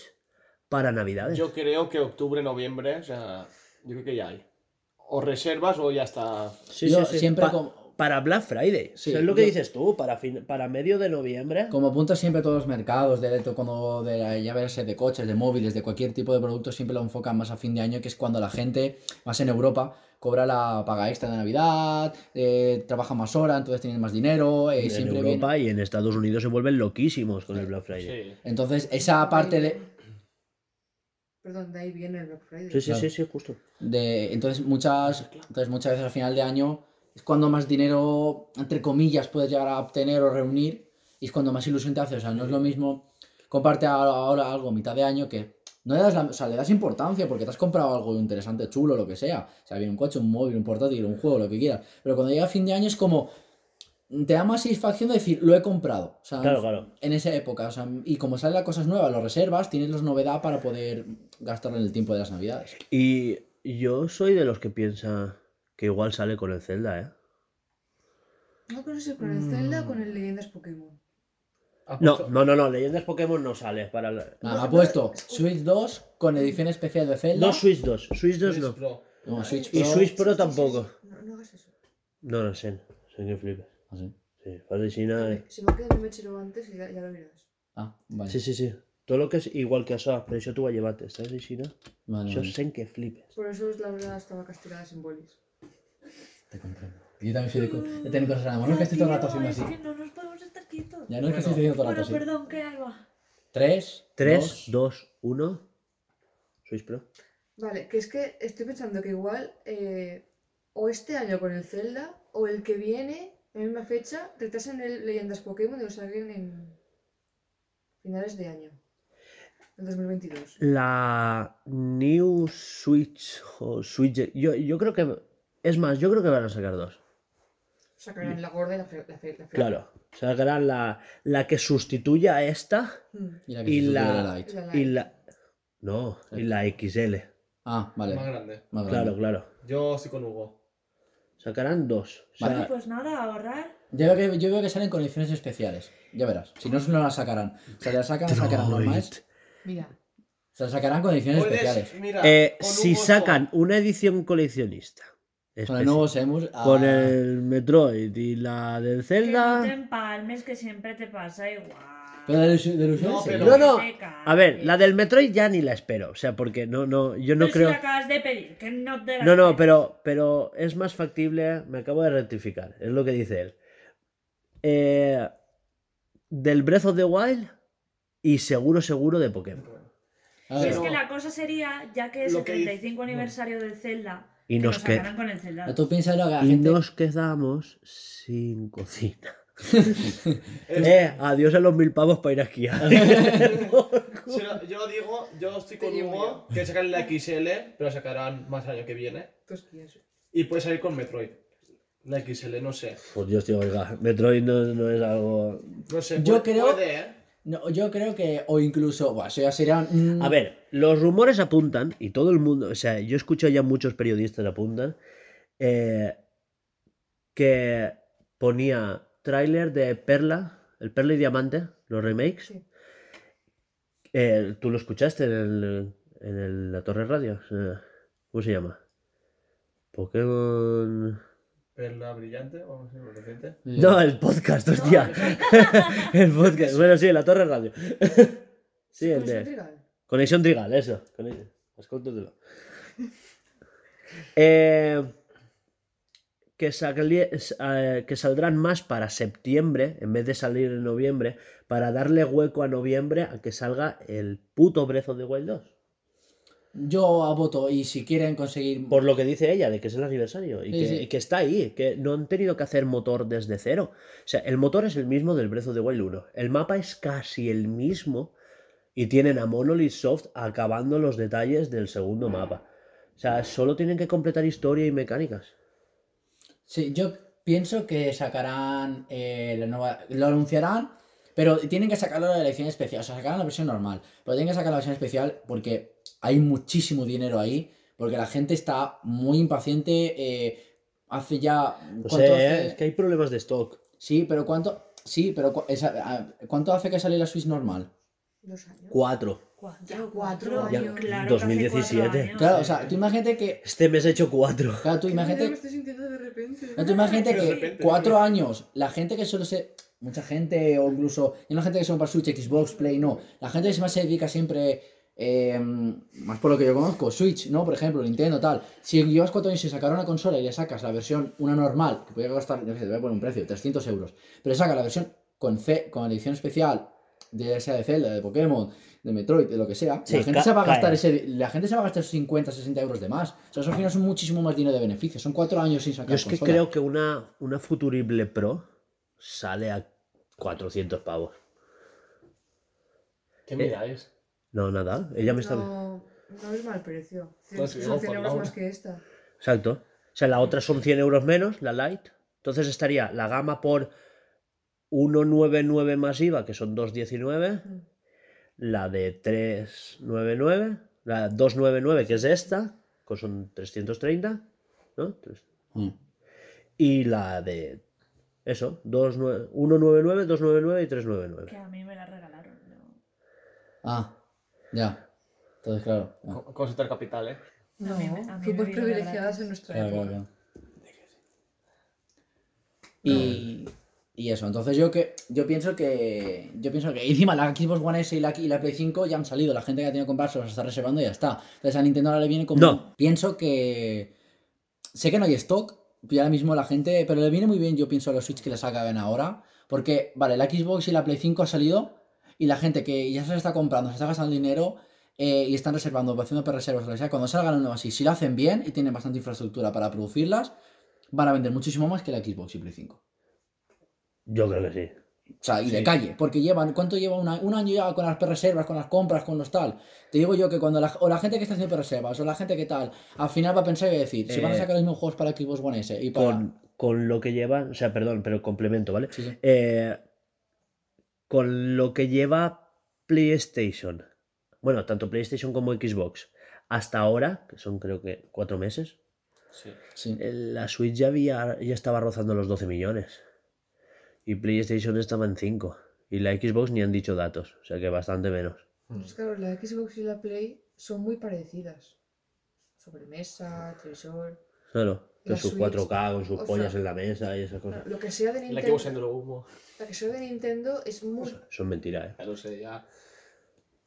Speaker 1: para Navidades.
Speaker 5: Yo creo que octubre, noviembre, o sea, yo creo que ya hay. O reservas o ya está.
Speaker 1: Sí,
Speaker 4: Yo
Speaker 1: sí, sí.
Speaker 4: siempre
Speaker 1: Pa-
Speaker 4: como-
Speaker 1: Para Black Friday.
Speaker 4: Sí,
Speaker 1: ¿Sabes lo que
Speaker 4: yo-
Speaker 1: dices tú? Para, fin- para medio de noviembre.
Speaker 4: Como apunta siempre todos los mercados, de, de- como de la- ya verse de coches, de móviles, de cualquier tipo de producto, siempre lo enfocan más a fin de año, que es cuando la gente, más en Europa, cobra la paga extra de Navidad, eh, trabaja más horas, entonces tienen más dinero, eh,
Speaker 1: en
Speaker 4: siempre
Speaker 1: Europa
Speaker 4: viene-
Speaker 1: y en Estados Unidos se vuelven loquísimos con el Black Friday.
Speaker 5: Sí.
Speaker 4: Entonces, esa parte de,
Speaker 2: Perdón, de ahí viene el Black Friday.
Speaker 1: Sí, sí,
Speaker 4: Claro.
Speaker 1: sí, sí, justo.
Speaker 4: de- entonces muchas entonces muchas veces al final de año es cuando más dinero entre comillas puedes llegar a obtener o reunir y es cuando más ilusión te hace o sea no es lo mismo comparte ahora algo a mitad de año que no le das la- o sea le das importancia porque te has comprado algo interesante chulo lo que sea o sea bien un coche un móvil un portátil un juego lo que quieras pero cuando llega fin de año es como te da más satisfacción de decir lo he comprado o sea
Speaker 1: Claro, claro.
Speaker 4: en esa época o sea, y como salen las cosas nuevas lo reservas tienes las novedad para poder gastarlo en el tiempo de las navidades
Speaker 1: Y yo soy de los que piensa que igual sale con el Zelda, ¿eh?
Speaker 2: No si es con el Zelda o con el Leyendas Pokémon.
Speaker 5: Ha
Speaker 1: No, no, no, no. Leyendas Pokémon no sale para la...
Speaker 4: Ah,
Speaker 2: No,
Speaker 4: ha puesto
Speaker 2: es-
Speaker 4: Switch 2 con edición especial de Zelda.
Speaker 1: No Switch 2. Switch 2
Speaker 5: Switch
Speaker 1: no.
Speaker 5: Pro.
Speaker 4: No, Switch
Speaker 1: Y. Switch Pro tampoco.
Speaker 2: No, no hagas eso.
Speaker 1: No, no sé. Sé que flipes.
Speaker 4: Ah, sí.
Speaker 1: Sí, de.
Speaker 2: Si me queda el mechero antes y ya, ya lo verás.
Speaker 4: Ah, vale.
Speaker 1: Sí, sí, sí. Todo lo que es igual que això, però això tu ho has llevat, estàs de?
Speaker 4: Vale,
Speaker 1: Això
Speaker 4: vale.
Speaker 1: sent que flipes.
Speaker 2: Por eso es la verdad estaba castigada sin bolis.
Speaker 4: Te comprendo. Yo también soy de, co- de tener cosas en la mano. No es que estoy todo el rato haciendo
Speaker 3: es
Speaker 4: así.
Speaker 3: que no nos podemos estar quietos.
Speaker 4: Ya no es que estoy
Speaker 5: Bueno.
Speaker 4: haciendo todo el
Speaker 3: Bueno,
Speaker 4: rato así.
Speaker 3: perdón, ¿qué Alba?
Speaker 4: 3,
Speaker 1: 3, 2, 1... Switch Pro?
Speaker 2: Vale, que es que estoy pensando que igual eh, o este año con el Zelda o el que viene, en la misma fecha, retrasen el Leyendas Pokémon y lo saquen en finales de año. En 2022.
Speaker 1: La New Switch o Switch... Yo, yo creo que... Es más, yo creo que van a sacar dos.
Speaker 2: Sacarán la gorda y la, fe- la, fe- la fea.
Speaker 1: Claro. Sacarán la, la que sustituya a esta
Speaker 2: Mm.
Speaker 4: Y la que
Speaker 1: Y la- y. No, y la XL.
Speaker 4: Ah, vale.
Speaker 5: Más grande.
Speaker 4: Más
Speaker 1: Claro,
Speaker 4: grande.
Speaker 1: claro.
Speaker 5: Yo estoy con Hugo.
Speaker 1: Sacarán dos. O sea,
Speaker 4: Vale.
Speaker 3: Pues nada, ahorrar.
Speaker 4: Yo veo, que, yo veo que salen con ediciones especiales. Ya verás. Si no, no las sacarán. O sea, las sacan, las sacarán normales.
Speaker 2: Mira,
Speaker 4: Se las sacarán con ediciones
Speaker 5: Puedes,
Speaker 4: especiales.
Speaker 5: mira,
Speaker 1: Eh, si sacan una edición coleccionista
Speaker 4: Con el
Speaker 1: especial,
Speaker 4: nuevo Semus. ah,
Speaker 1: con el Metroid y la del
Speaker 3: Que no
Speaker 1: Zelda.
Speaker 3: te empalmes, que siempre te pasa igual.
Speaker 4: Pero de ilusión, de ilusión
Speaker 5: No,
Speaker 4: sí.
Speaker 5: pero-
Speaker 1: No, no. A ver, la del Metroid ya ni la espero. O sea, porque no, no, yo no
Speaker 3: Pero
Speaker 1: creo.
Speaker 3: Si la acabas de pedir, que no te la
Speaker 1: No, no, pero, pero es más factible. Me acabo de rectificar. Es lo que dice él. Eh, del Breath of the Wild y seguro, seguro de Pokémon.
Speaker 4: Ver,
Speaker 3: es que la cosa sería, ya que es
Speaker 5: Lo
Speaker 3: el
Speaker 5: que
Speaker 3: 35
Speaker 5: dice-
Speaker 3: aniversario del Zelda,
Speaker 1: Y
Speaker 3: que
Speaker 1: nos que-
Speaker 4: tú la
Speaker 1: Y
Speaker 4: gente.
Speaker 1: nos quedamos sin cocina. eh, adiós a los mil pavos para ir a esquiar.
Speaker 5: Si lo- yo digo, yo estoy con Hugo, que sacan la XL, pero la sacarán más el año que viene. Y puede salir con Metroid. La XL, no sé.
Speaker 1: Pues Dios, tío, oiga, Metroid no, no es algo.
Speaker 5: No sé,
Speaker 4: Yo
Speaker 5: puede-
Speaker 4: creo-
Speaker 5: puede, ¿eh?
Speaker 4: No, yo creo que. O incluso. Bueno, eso ya sería. mm,
Speaker 1: A ver, los rumores apuntan, y todo el mundo, o sea, yo escucho ya muchos periodistas apuntan, eh, que ponía tráiler de Perla, el Perla y Diamante, los remakes.
Speaker 2: Sí.
Speaker 1: Eh, ¿Tú lo escuchaste en, el, en el- la Torre Radio? Eh, ¿Cómo se llama? Pokémon...
Speaker 5: Perla brillante, o no sé, reciente.
Speaker 4: eh,
Speaker 1: No, el podcast, hostia. el podcast. Bueno, sí, la Torre Radio. sí, el de...
Speaker 2: Trigal.
Speaker 1: Conexión Trigal, eso. Escúntatelo. Eh, que, eh, que saldrán más para septiembre en vez de salir en noviembre para darle hueco a noviembre a que salga el puto of the Wild 2.
Speaker 4: Yo voto y si quieren conseguir...
Speaker 1: Por lo que dice ella, de que es el aniversario y
Speaker 4: Sí,
Speaker 1: que,
Speaker 4: sí.
Speaker 1: y que está ahí, que no han tenido que hacer motor desde cero. O sea, el motor es el mismo del Breath of the Wild 1. El mapa es casi el mismo y tienen a Monolith Soft acabando los detalles del segundo mapa. O sea, solo tienen que completar historia y mecánicas.
Speaker 4: Sí, yo pienso que sacarán eh, la nueva... Lo anunciarán, pero tienen que sacarlo de la edición especial. O sea, sacarán la versión normal, pero tienen que sacar la versión especial porque hay muchísimo dinero ahí, porque la gente está muy impaciente. eh, hace ya...
Speaker 1: No
Speaker 4: ¿cuánto
Speaker 1: sé,
Speaker 4: hace?
Speaker 1: ¿eh? es que hay problemas de stock.
Speaker 4: Sí, pero ¿cuánto? Sí, pero cu- esa- ¿cuánto hace que sale la Switch normal?
Speaker 2: Dos años.
Speaker 1: Cuatro.
Speaker 3: Cuatro,
Speaker 2: Ya cuatro
Speaker 1: Ya,
Speaker 2: años.
Speaker 3: Claro, que hace
Speaker 1: 2017.
Speaker 3: cuatro años.
Speaker 4: Claro, o sea, tú imagínate que...
Speaker 1: Este mes he hecho cuatro.
Speaker 4: Claro, tú
Speaker 2: ¿Qué miedo me
Speaker 4: imagínate...
Speaker 2: estoy sintiendo de repente?
Speaker 4: No, tú imagínate que
Speaker 5: repente,
Speaker 4: cuatro años, la gente que solo se. Mucha gente, o incluso. Y no la gente que se compra Switch, Xbox, Play, no. La gente que más se dedica siempre. Eh, más por lo que yo conozco, Switch, ¿no? Por ejemplo, Nintendo, tal. Si llevas cuatro años y sacar una consola y le sacas la versión, una normal, que podría costar, yo qué sé, te voy a poner un precio, 300 euros. Pero le sacas la versión con, C, con edición especial, de ya sea de Zelda, de Pokémon, de Metroid, de lo que sea,
Speaker 1: Sí,
Speaker 4: la gente se va a gastar ese, la gente se va a gastar 50, 60 euros de más. O sea, eso al final son muchísimo más dinero de beneficios. Son cuatro años sin sacar
Speaker 1: Yo es que
Speaker 4: consola.
Speaker 1: creo que una, una Futurible Pro sale a 400 pavos.
Speaker 5: ¿Qué mira es?
Speaker 1: No, nada. Ella me está.
Speaker 2: No, no es mal precio.
Speaker 5: No, sí,
Speaker 2: Son
Speaker 5: no,
Speaker 2: 100
Speaker 5: por
Speaker 2: euros
Speaker 5: la
Speaker 2: más que esta.
Speaker 1: Exacto. O sea, la otra son 100 euros menos, la Lite. Entonces estaría la gama por 199 más IVA, que son 219.
Speaker 2: Mm.
Speaker 1: La de 399. La 299, que es esta, que son 330. ¿No?
Speaker 4: Mm.
Speaker 1: Y la de. Eso, 29 199, 299 y 399.
Speaker 3: Que a mí me la regalaron. ¿no?
Speaker 4: Ah, ya. Entonces, claro. ya.
Speaker 5: Co- Cosa capital, ¿eh?
Speaker 2: No, fuimos privilegiadas en nuestra
Speaker 4: Claro,
Speaker 2: época.
Speaker 4: claro, claro. Y, y eso, entonces yo que yo pienso que yo pienso que encima la Xbox One S y la, y la Play 5 ya han salido, la gente que ha tenido que comprarse los está reservando y ya está. Entonces a Nintendo ahora le viene como
Speaker 1: No.
Speaker 4: pienso que sé que no hay stock, y ahora mismo la gente, pero le viene muy bien yo pienso a los Switch que les sacan ahora, porque vale, la Xbox y la Play 5 ha salido y la gente que ya se está comprando, se está gastando dinero eh, y están reservando, haciendo reservas, lo que sea, cuando salgan nuevas así, si lo hacen bien y tienen bastante infraestructura para producirlas, van a vender muchísimo más que la Xbox y Play 5.
Speaker 1: Yo creo que sí.
Speaker 4: O sea, y de calle, porque llevan, ¿cuánto lleva una- un año ya con las reservas, con las compras, con los tal? Te digo yo que cuando la, o la gente que está haciendo reservas, o la gente que tal, al final va a pensar y va a decir, si van a
Speaker 1: Eh,
Speaker 4: sacar los mismos juegos para Xbox One S y para...
Speaker 1: Con, con lo que lleva, o sea, perdón, pero complemento, ¿vale?
Speaker 4: Sí, sí.
Speaker 1: Eh, con lo que lleva PlayStation, bueno, tanto PlayStation como Xbox, hasta ahora, que son creo que cuatro meses,
Speaker 5: Sí.
Speaker 4: sí.
Speaker 1: la Switch ya, había, ya estaba rozando los 12 millones. Y PlayStation estaba en 5. Y la Xbox ni han dicho datos, o sea que bastante menos.
Speaker 2: Pues claro, la Xbox y la Play son muy parecidas. Sobremesa, televisor.
Speaker 1: Claro, con
Speaker 2: La
Speaker 1: sus
Speaker 2: Switch,
Speaker 1: 4K, con sus
Speaker 2: o
Speaker 1: pollas
Speaker 2: sea,
Speaker 1: en la mesa y esas cosas.
Speaker 2: Lo que sea de
Speaker 5: La
Speaker 2: Nintendo.
Speaker 5: que usando lo humo.
Speaker 2: La que sea de Nintendo es muy.
Speaker 1: Son mentiras, ¿eh?
Speaker 5: Ya lo sé, ya.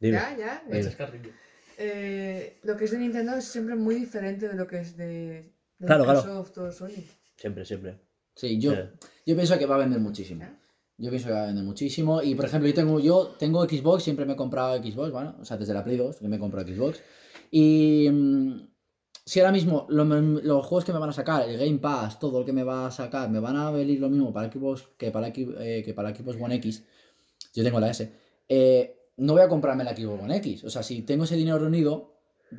Speaker 1: Dime.
Speaker 2: Ya, ya.
Speaker 1: Dime.
Speaker 2: Eh, lo que es de Nintendo es siempre muy diferente de lo que es de, de
Speaker 1: Claro, claro.
Speaker 2: Microsoft o Sony.
Speaker 1: Siempre, siempre.
Speaker 4: Sí, yo,
Speaker 1: Eh,
Speaker 4: yo pienso que va a vender muchísimo.
Speaker 2: ¿Eh?
Speaker 4: Yo pienso que va a vender muchísimo. Y por ejemplo, yo tengo, yo tengo Xbox, siempre me he comprado Xbox, bueno, o sea, desde la Play 2, que me he comprado Xbox. Y mm, si ahora mismo lo- los juegos que me van a sacar, el Game Pass, todo lo que me va a sacar, me van a venir lo mismo para Xbox que para, eh, que para Xbox One X, yo tengo la S, eh, no voy a comprarme la Xbox One X. O sea, si tengo ese dinero reunido,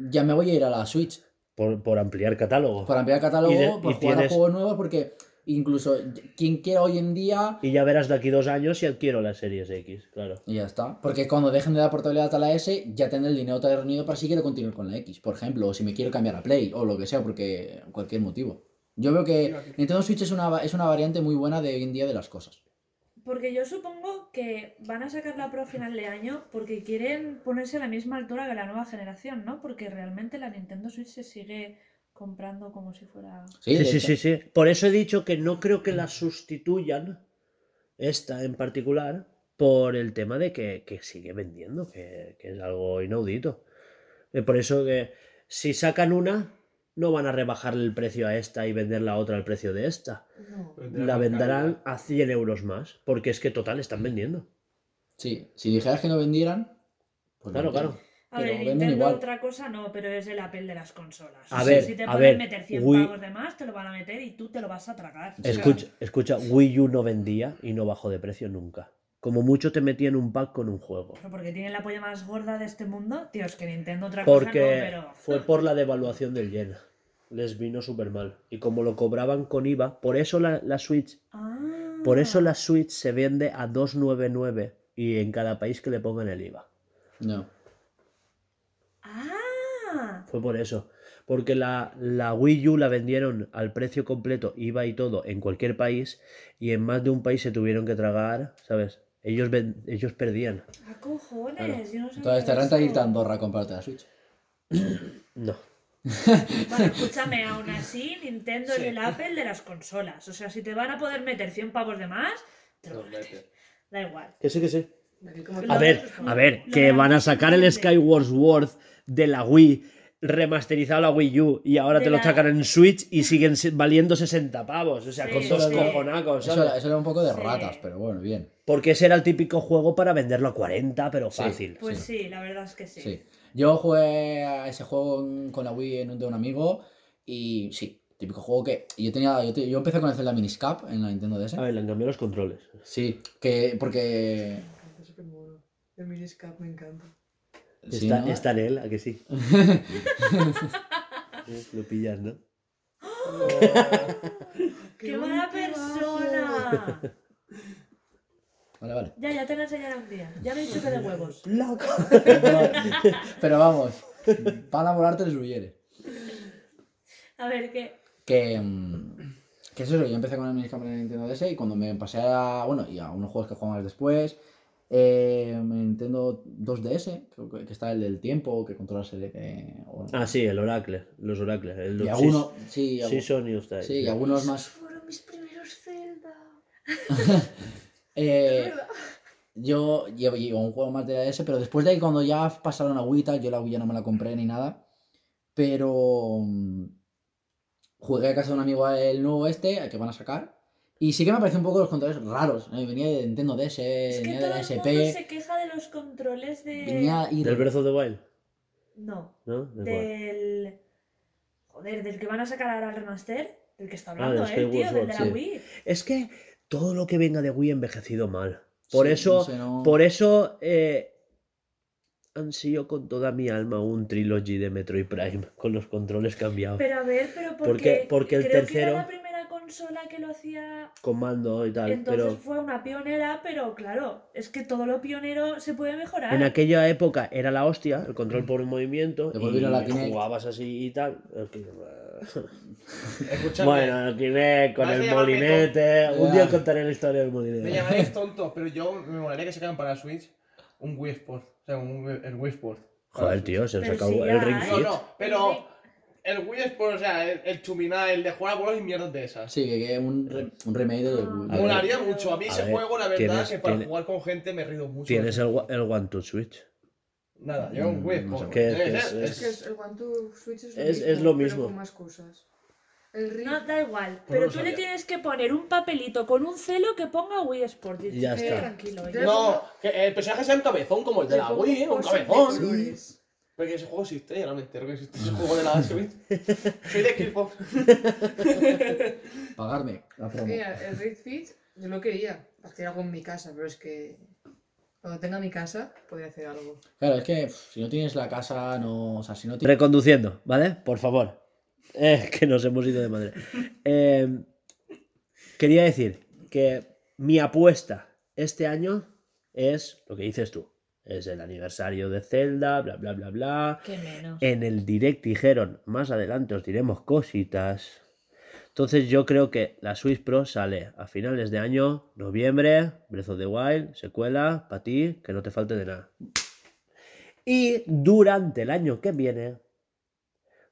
Speaker 4: ya me voy a ir a la Switch
Speaker 1: por, por ampliar catálogo.
Speaker 4: para ampliar el catálogo,
Speaker 1: Y de-
Speaker 4: por
Speaker 1: y
Speaker 4: jugar a juegos nuevos, porque incluso quien quiera hoy en día
Speaker 1: Y ya verás de aquí dos años si adquiero las series X, claro.
Speaker 4: Y ya está. Porque cuando dejen de dar portabilidad a la S, ya tendré el dinero reunido para si quiero continuar con la X. Por ejemplo, o si me quiero cambiar a Play o lo que sea, porque cualquier motivo. Yo veo que Nintendo Switch es una, es una variante muy buena de hoy en día de las cosas.
Speaker 3: Porque yo supongo que van a sacar la Pro a final de año porque quieren ponerse a la misma altura que la nueva generación, ¿no? Porque realmente la Nintendo Switch se sigue comprando como si fuera...
Speaker 4: Sí,
Speaker 1: Sí, sí, sí, sí. Por eso he dicho que no creo que la sustituyan, esta en particular, por el tema de que, que sigue vendiendo, que, que es algo inaudito. Eh, Por eso que si sacan una, no van a rebajarle el precio a esta y vender la otra al precio de esta.
Speaker 2: No.
Speaker 1: La venderán a 100 euros más, porque es que total están vendiendo.
Speaker 4: Sí, si dijeras que no vendieran. pues
Speaker 1: Claro,
Speaker 4: no
Speaker 1: claro.
Speaker 3: A
Speaker 4: pero
Speaker 3: ver, Nintendo
Speaker 4: igual.
Speaker 3: otra cosa no, pero es el Apple de las consolas.
Speaker 1: A
Speaker 3: O sea,
Speaker 1: ver,
Speaker 3: si te
Speaker 1: a
Speaker 3: pueden
Speaker 1: ver,
Speaker 3: meter 100
Speaker 1: Wii-
Speaker 3: pavos de más, te lo van a meter y tú te lo vas a tragar.
Speaker 1: Escucha, escucha, Wii U no vendía y no bajó de precio nunca. Como mucho te metían un pack con un juego.
Speaker 3: Pero porque tiene la polla más gorda de este mundo, tío, es que Nintendo otra cosa no, pero...
Speaker 1: fue por la devaluación del yen. Les vino súper mal. Y como lo cobraban con IVA, por eso la, la Switch,
Speaker 3: Ah.
Speaker 1: por eso la Switch se vende a 299 y en cada país que le pongan el IVA.
Speaker 4: No.
Speaker 3: Ah.
Speaker 1: Fue por eso. Porque la, la Wii U la vendieron al precio completo, IVA y todo, en cualquier país, y en más de un país se tuvieron que tragar, ¿sabes? Ellos, ven- ellos perdían.
Speaker 3: ¿A cojones?
Speaker 4: Claro.
Speaker 3: Yo no
Speaker 4: Entonces te renta irte a Andorra a comprarte la Switch.
Speaker 1: No.
Speaker 3: Bueno, escúchame, aún así, Nintendo
Speaker 5: Sí.
Speaker 3: es el Apple de las consolas. O sea, si te van a poder meter 100 pavos de más, te lo
Speaker 5: Los
Speaker 3: metes.
Speaker 5: mete.
Speaker 3: Da igual.
Speaker 1: Que sí, que sí. A ver, a ver,
Speaker 3: Lo
Speaker 1: que van a sacar el. Skyward Sword de la Wii remasterizado a la Wii U y ahora
Speaker 3: De
Speaker 1: te lo sacan en Switch y siguen si- valiendo 60 pavos. O sea,
Speaker 3: Sí,
Speaker 1: con dos
Speaker 3: sí.
Speaker 1: cojonacos,
Speaker 4: Eso, era- eso era un poco de
Speaker 3: Sí.
Speaker 4: ratas, pero bueno, bien.
Speaker 1: Porque ese era el típico juego para venderlo a 40, pero
Speaker 4: Sí.
Speaker 1: fácil.
Speaker 3: Pues sí, la verdad es que sí.
Speaker 4: Sí. Yo jugué a ese juego con la Wii en un de un amigo y sí, típico juego que yo tenía yo, te- yo empecé con el Zelda Miniscap en la Nintendo DS.
Speaker 1: A ver, le han cambiado los controles.
Speaker 4: Sí, que porque
Speaker 2: Me encanta, súper mono. El miniscap me encanta.
Speaker 4: Sí,
Speaker 1: está,
Speaker 4: ¿no?
Speaker 1: está en él, ¿a que sí? Lo pillas, ¿no?
Speaker 3: ¡Qué mala persona!
Speaker 4: Vale, vale.
Speaker 3: ya, ya te la enseñaré un día. Ya me he dicho que de huevos.
Speaker 4: Pero, pero vamos, para enamorarte les huyere.
Speaker 3: A ver, ¿qué?
Speaker 4: Que, mm, que es eso, yo empecé con el Miniscap en la Nintendo DS y cuando me pasé a, bueno, y a unos juegos que jugamos después, eh, en Nintendo 2DS, creo que, que está el del tiempo, que controlas el... eh, o-
Speaker 1: Ah, sí, el Oracle. Los Oracles. El
Speaker 4: y algunos, sí,
Speaker 1: Sí, son y
Speaker 4: sí, y algunos más...
Speaker 3: Fueron mis primeros Zelda.
Speaker 4: Eh, yo llevo, llevo un juego más de DS, pero después de ahí cuando ya pasaron a Wii tal, yo la Wii ya no me la compré ni nada. Pero mm, jugué a casa de un amigo el nuevo este, que van a sacar. Y sí que me pareció un poco los controles raros. ¿eh? Venía de Nintendo DS,
Speaker 3: Es que
Speaker 4: venía
Speaker 3: todo
Speaker 4: de la
Speaker 3: el
Speaker 4: SP,
Speaker 3: mundo se queja de los controles de...
Speaker 4: venía
Speaker 1: Del Breath of the Wild,
Speaker 3: No,
Speaker 1: ¿no?
Speaker 3: Del... Joder, del que van a sacar ahora el remaster. Del que está
Speaker 1: Ah,
Speaker 3: hablando,
Speaker 1: del
Speaker 3: eh, tío, del de la
Speaker 1: sí.
Speaker 3: Wii.
Speaker 1: Es que todo lo que venga de Wii ha envejecido mal. Por
Speaker 4: Sí,
Speaker 1: eso,
Speaker 4: no sé, no-
Speaker 1: por eso eh, ansío con toda mi alma un trilogy de Metroid Prime con los controles cambiados.
Speaker 3: Pero a ver, pero porque,
Speaker 1: Porque- porque el
Speaker 3: creo que
Speaker 1: tercero-
Speaker 3: era la primera consola que lo hacía.
Speaker 1: Con mando y tal.
Speaker 3: Entonces
Speaker 1: pero
Speaker 3: fue una pionera, pero claro, es que todo lo pionero se puede mejorar.
Speaker 1: en aquella época era la hostia, el control por un movimiento. Y
Speaker 4: vino la Kinect.
Speaker 1: jugabas así y tal.
Speaker 5: Escuchadme,
Speaker 1: Bueno, el Kinect con
Speaker 5: a
Speaker 1: el molinete. Un día contaré la historia del
Speaker 5: me
Speaker 1: molinete.
Speaker 5: llamaréis tonto, pero yo me molaría que sacaran para Switch un Wii Sport. O sea, un el Wii Sport. para
Speaker 1: Joder,
Speaker 5: Switch.
Speaker 1: tío, se
Speaker 3: Pero
Speaker 1: acabó
Speaker 3: si
Speaker 1: el
Speaker 3: ya
Speaker 1: Ring.
Speaker 5: No,
Speaker 1: Fit.
Speaker 5: no, pero el Wii Sport, o sea, el, el chuminá, el de jugar a bolos y mierdas de esas.
Speaker 4: Sí, que, que un, re- un remake de...
Speaker 3: Ah.
Speaker 1: A ver.
Speaker 5: Molaría mucho. A mí
Speaker 1: A
Speaker 5: ese
Speaker 1: ver,
Speaker 5: juego, la verdad,
Speaker 1: tienes-
Speaker 5: que para
Speaker 1: tiene-
Speaker 5: jugar con gente me he rido mucho.
Speaker 1: Tienes el, el One to Switch.
Speaker 5: Nada, yo un
Speaker 4: Mm,
Speaker 5: Wii
Speaker 4: no
Speaker 1: sé. Es-
Speaker 2: Es que es- el One to Switch es lo
Speaker 1: Es-
Speaker 2: mismo,
Speaker 1: es lo
Speaker 2: pero
Speaker 1: mismo.
Speaker 2: con más cosas. El
Speaker 3: No, da igual.
Speaker 5: Pues
Speaker 3: Pero
Speaker 5: no
Speaker 3: tú le tienes que poner un papelito con un celo que ponga Wii Sport. Y
Speaker 1: Ya está.
Speaker 3: Tranquilo.
Speaker 2: Ya.
Speaker 5: No, que el personaje sea un cabezón como el de la Wii, ¿eh? un cabezón. Porque ese juego existe, ya entero que existe ese juego de la Switch. Soy de Xbox.
Speaker 4: Pagarme la promo.
Speaker 2: Mira, el Ring Fit yo lo quería hacer algo en mi casa, pero es que cuando tenga mi casa podría hacer algo.
Speaker 4: Claro, es que pff, si no tienes la casa, no... O sea, si no tienes...
Speaker 1: Reconduciendo, ¿vale? Por favor. Eh, que nos hemos ido de madre. Eh, quería decir que mi apuesta este año es lo que dices tú. Es el aniversario de Zelda, bla, bla, bla, bla.
Speaker 3: Que menos.
Speaker 1: En el direct dijeron, más adelante os diremos cositas. Entonces yo creo que la Switch Pro sale a finales de año, noviembre, Breath of the Wild, secuela, para ti, que no te falte de nada. Y durante el año que viene,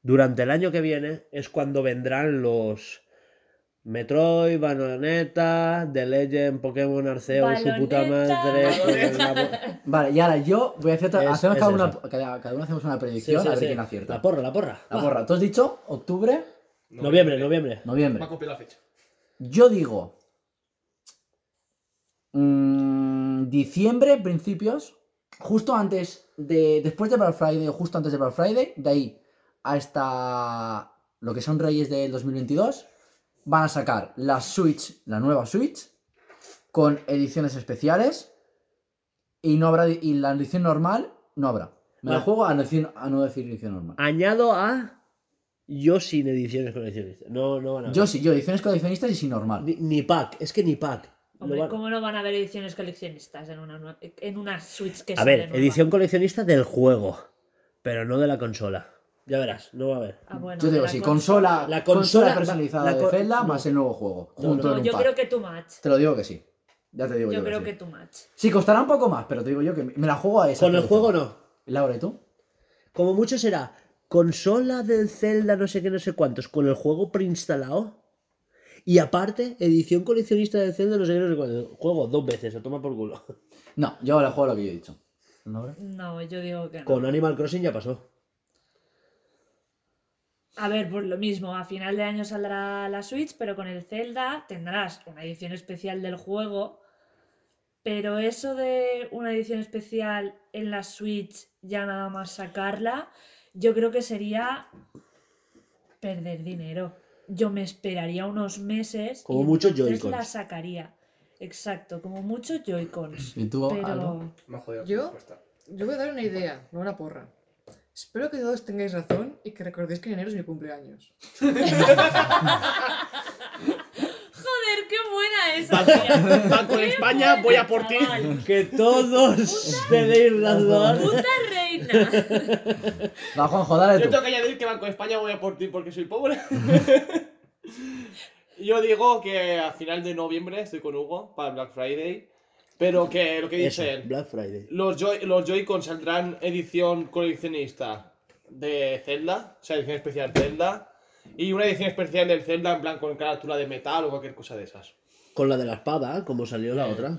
Speaker 1: durante el año que viene es cuando vendrán los Metroid, Bayonetta, The Legend, Pokémon Arceus, su puta madre.
Speaker 5: Bayonetta.
Speaker 4: Vale, y ahora yo voy a hacer... otra-
Speaker 1: Es-
Speaker 4: hacemos
Speaker 1: es
Speaker 4: cada, una,
Speaker 1: eso.
Speaker 4: cada, cada uno hacemos una
Speaker 1: Sí,
Speaker 4: predicción
Speaker 1: sí,
Speaker 4: a ver
Speaker 1: sí.
Speaker 4: quién acierta.
Speaker 1: La porra, la porra.
Speaker 4: La
Speaker 1: Va.
Speaker 4: porra. Tú has dicho octubre,
Speaker 1: Noviembre, noviembre.
Speaker 4: noviembre.
Speaker 5: Me ha copiado la fecha.
Speaker 4: Yo digo. mm, diciembre, principios. justo antes de. Después de Black Friday o justo antes de Black Friday, de ahí hasta lo que son Reyes del 2022, van a sacar la Switch, la nueva Switch, con ediciones especiales. Y no habrá. Y la edición normal no habrá. Me la
Speaker 1: Vale.
Speaker 4: juego a, edición- a no decir edición normal.
Speaker 1: Añado a yo sin ediciones coleccionistas. No, no van a
Speaker 4: Yo sí, yo ediciones coleccionistas y sin normal.
Speaker 1: Ni, ni pack, es que ni pack.
Speaker 3: Hombre,
Speaker 1: van-
Speaker 3: ¿cómo no van a haber ediciones coleccionistas en una, en una Switch que
Speaker 1: A ver,
Speaker 3: nueva?
Speaker 1: edición coleccionista del juego, pero no de la consola. Ya verás, no va a haber.
Speaker 3: Ah, bueno,
Speaker 4: yo
Speaker 3: de
Speaker 4: digo,
Speaker 3: la
Speaker 4: sí,
Speaker 3: consola.
Speaker 1: La
Speaker 4: consola,
Speaker 1: consola-
Speaker 4: personalizada
Speaker 1: la
Speaker 4: de Zelda
Speaker 1: no.
Speaker 4: más el nuevo juego.
Speaker 1: No,
Speaker 4: Junto
Speaker 3: No,
Speaker 4: en un
Speaker 3: yo
Speaker 4: pack.
Speaker 3: creo que too much.
Speaker 4: Te lo digo que sí. Ya te digo yo.
Speaker 3: Yo creo
Speaker 4: que
Speaker 3: que
Speaker 4: sí.
Speaker 3: too much.
Speaker 4: Sí, costará un poco más, pero te digo yo que me la juego a esa.
Speaker 1: Con el juego no.
Speaker 4: Laura, ¿y tú?
Speaker 1: Como mucho será consola del Zelda, no sé qué, no sé cuántos, con el juego preinstalado. Y aparte, edición coleccionista del Zelda, no sé qué, no sé cuántos. Juego dos veces, a tomar por culo.
Speaker 4: No, yo le juego lo que yo he dicho.
Speaker 3: No, yo digo que no.
Speaker 1: Con Animal Crossing ya pasó.
Speaker 3: A ver, pues lo mismo, a final de año saldrá la Switch, pero con el Zelda tendrás una edición especial del juego. Pero eso de una edición especial en la Switch, ya nada más sacarla, yo creo que sería perder dinero. Yo me esperaría unos meses
Speaker 1: Como
Speaker 3: y
Speaker 1: mucho
Speaker 3: entonces
Speaker 1: Joy-Cons.
Speaker 3: la sacaría. Exacto, como muchos Joy-Cons.
Speaker 4: ¿Y tú,
Speaker 3: Pero
Speaker 4: Aldo?
Speaker 5: Me ha jodido
Speaker 2: ¿Yo? Yo voy a dar una idea, no una porra. Espero que todos tengáis razón y que recordéis que en enero es mi cumpleaños.
Speaker 3: Joder, qué buena esa, tía.
Speaker 5: Banco de España, voy a por ti.
Speaker 3: Chaval.
Speaker 1: Que todos tenéis razón.
Speaker 3: ¡Puta reina!
Speaker 4: Va, Juanjo, dale
Speaker 5: Yo
Speaker 4: tú.
Speaker 5: tengo que añadir que Banco de España voy a por ti porque soy pobre. Yo digo que a final de noviembre estoy con Hugo para Black Friday. Pero que lo que
Speaker 1: Eso,
Speaker 5: dice él,
Speaker 1: Black Friday.
Speaker 5: los Joy- los Joy-Con saldrán edición coleccionista de Zelda, o sea, edición especial Zelda. Y una edición especial del Zelda en plan con carátula de metal o cualquier cosa de esas.
Speaker 1: Con la de la espada, como salió la otra.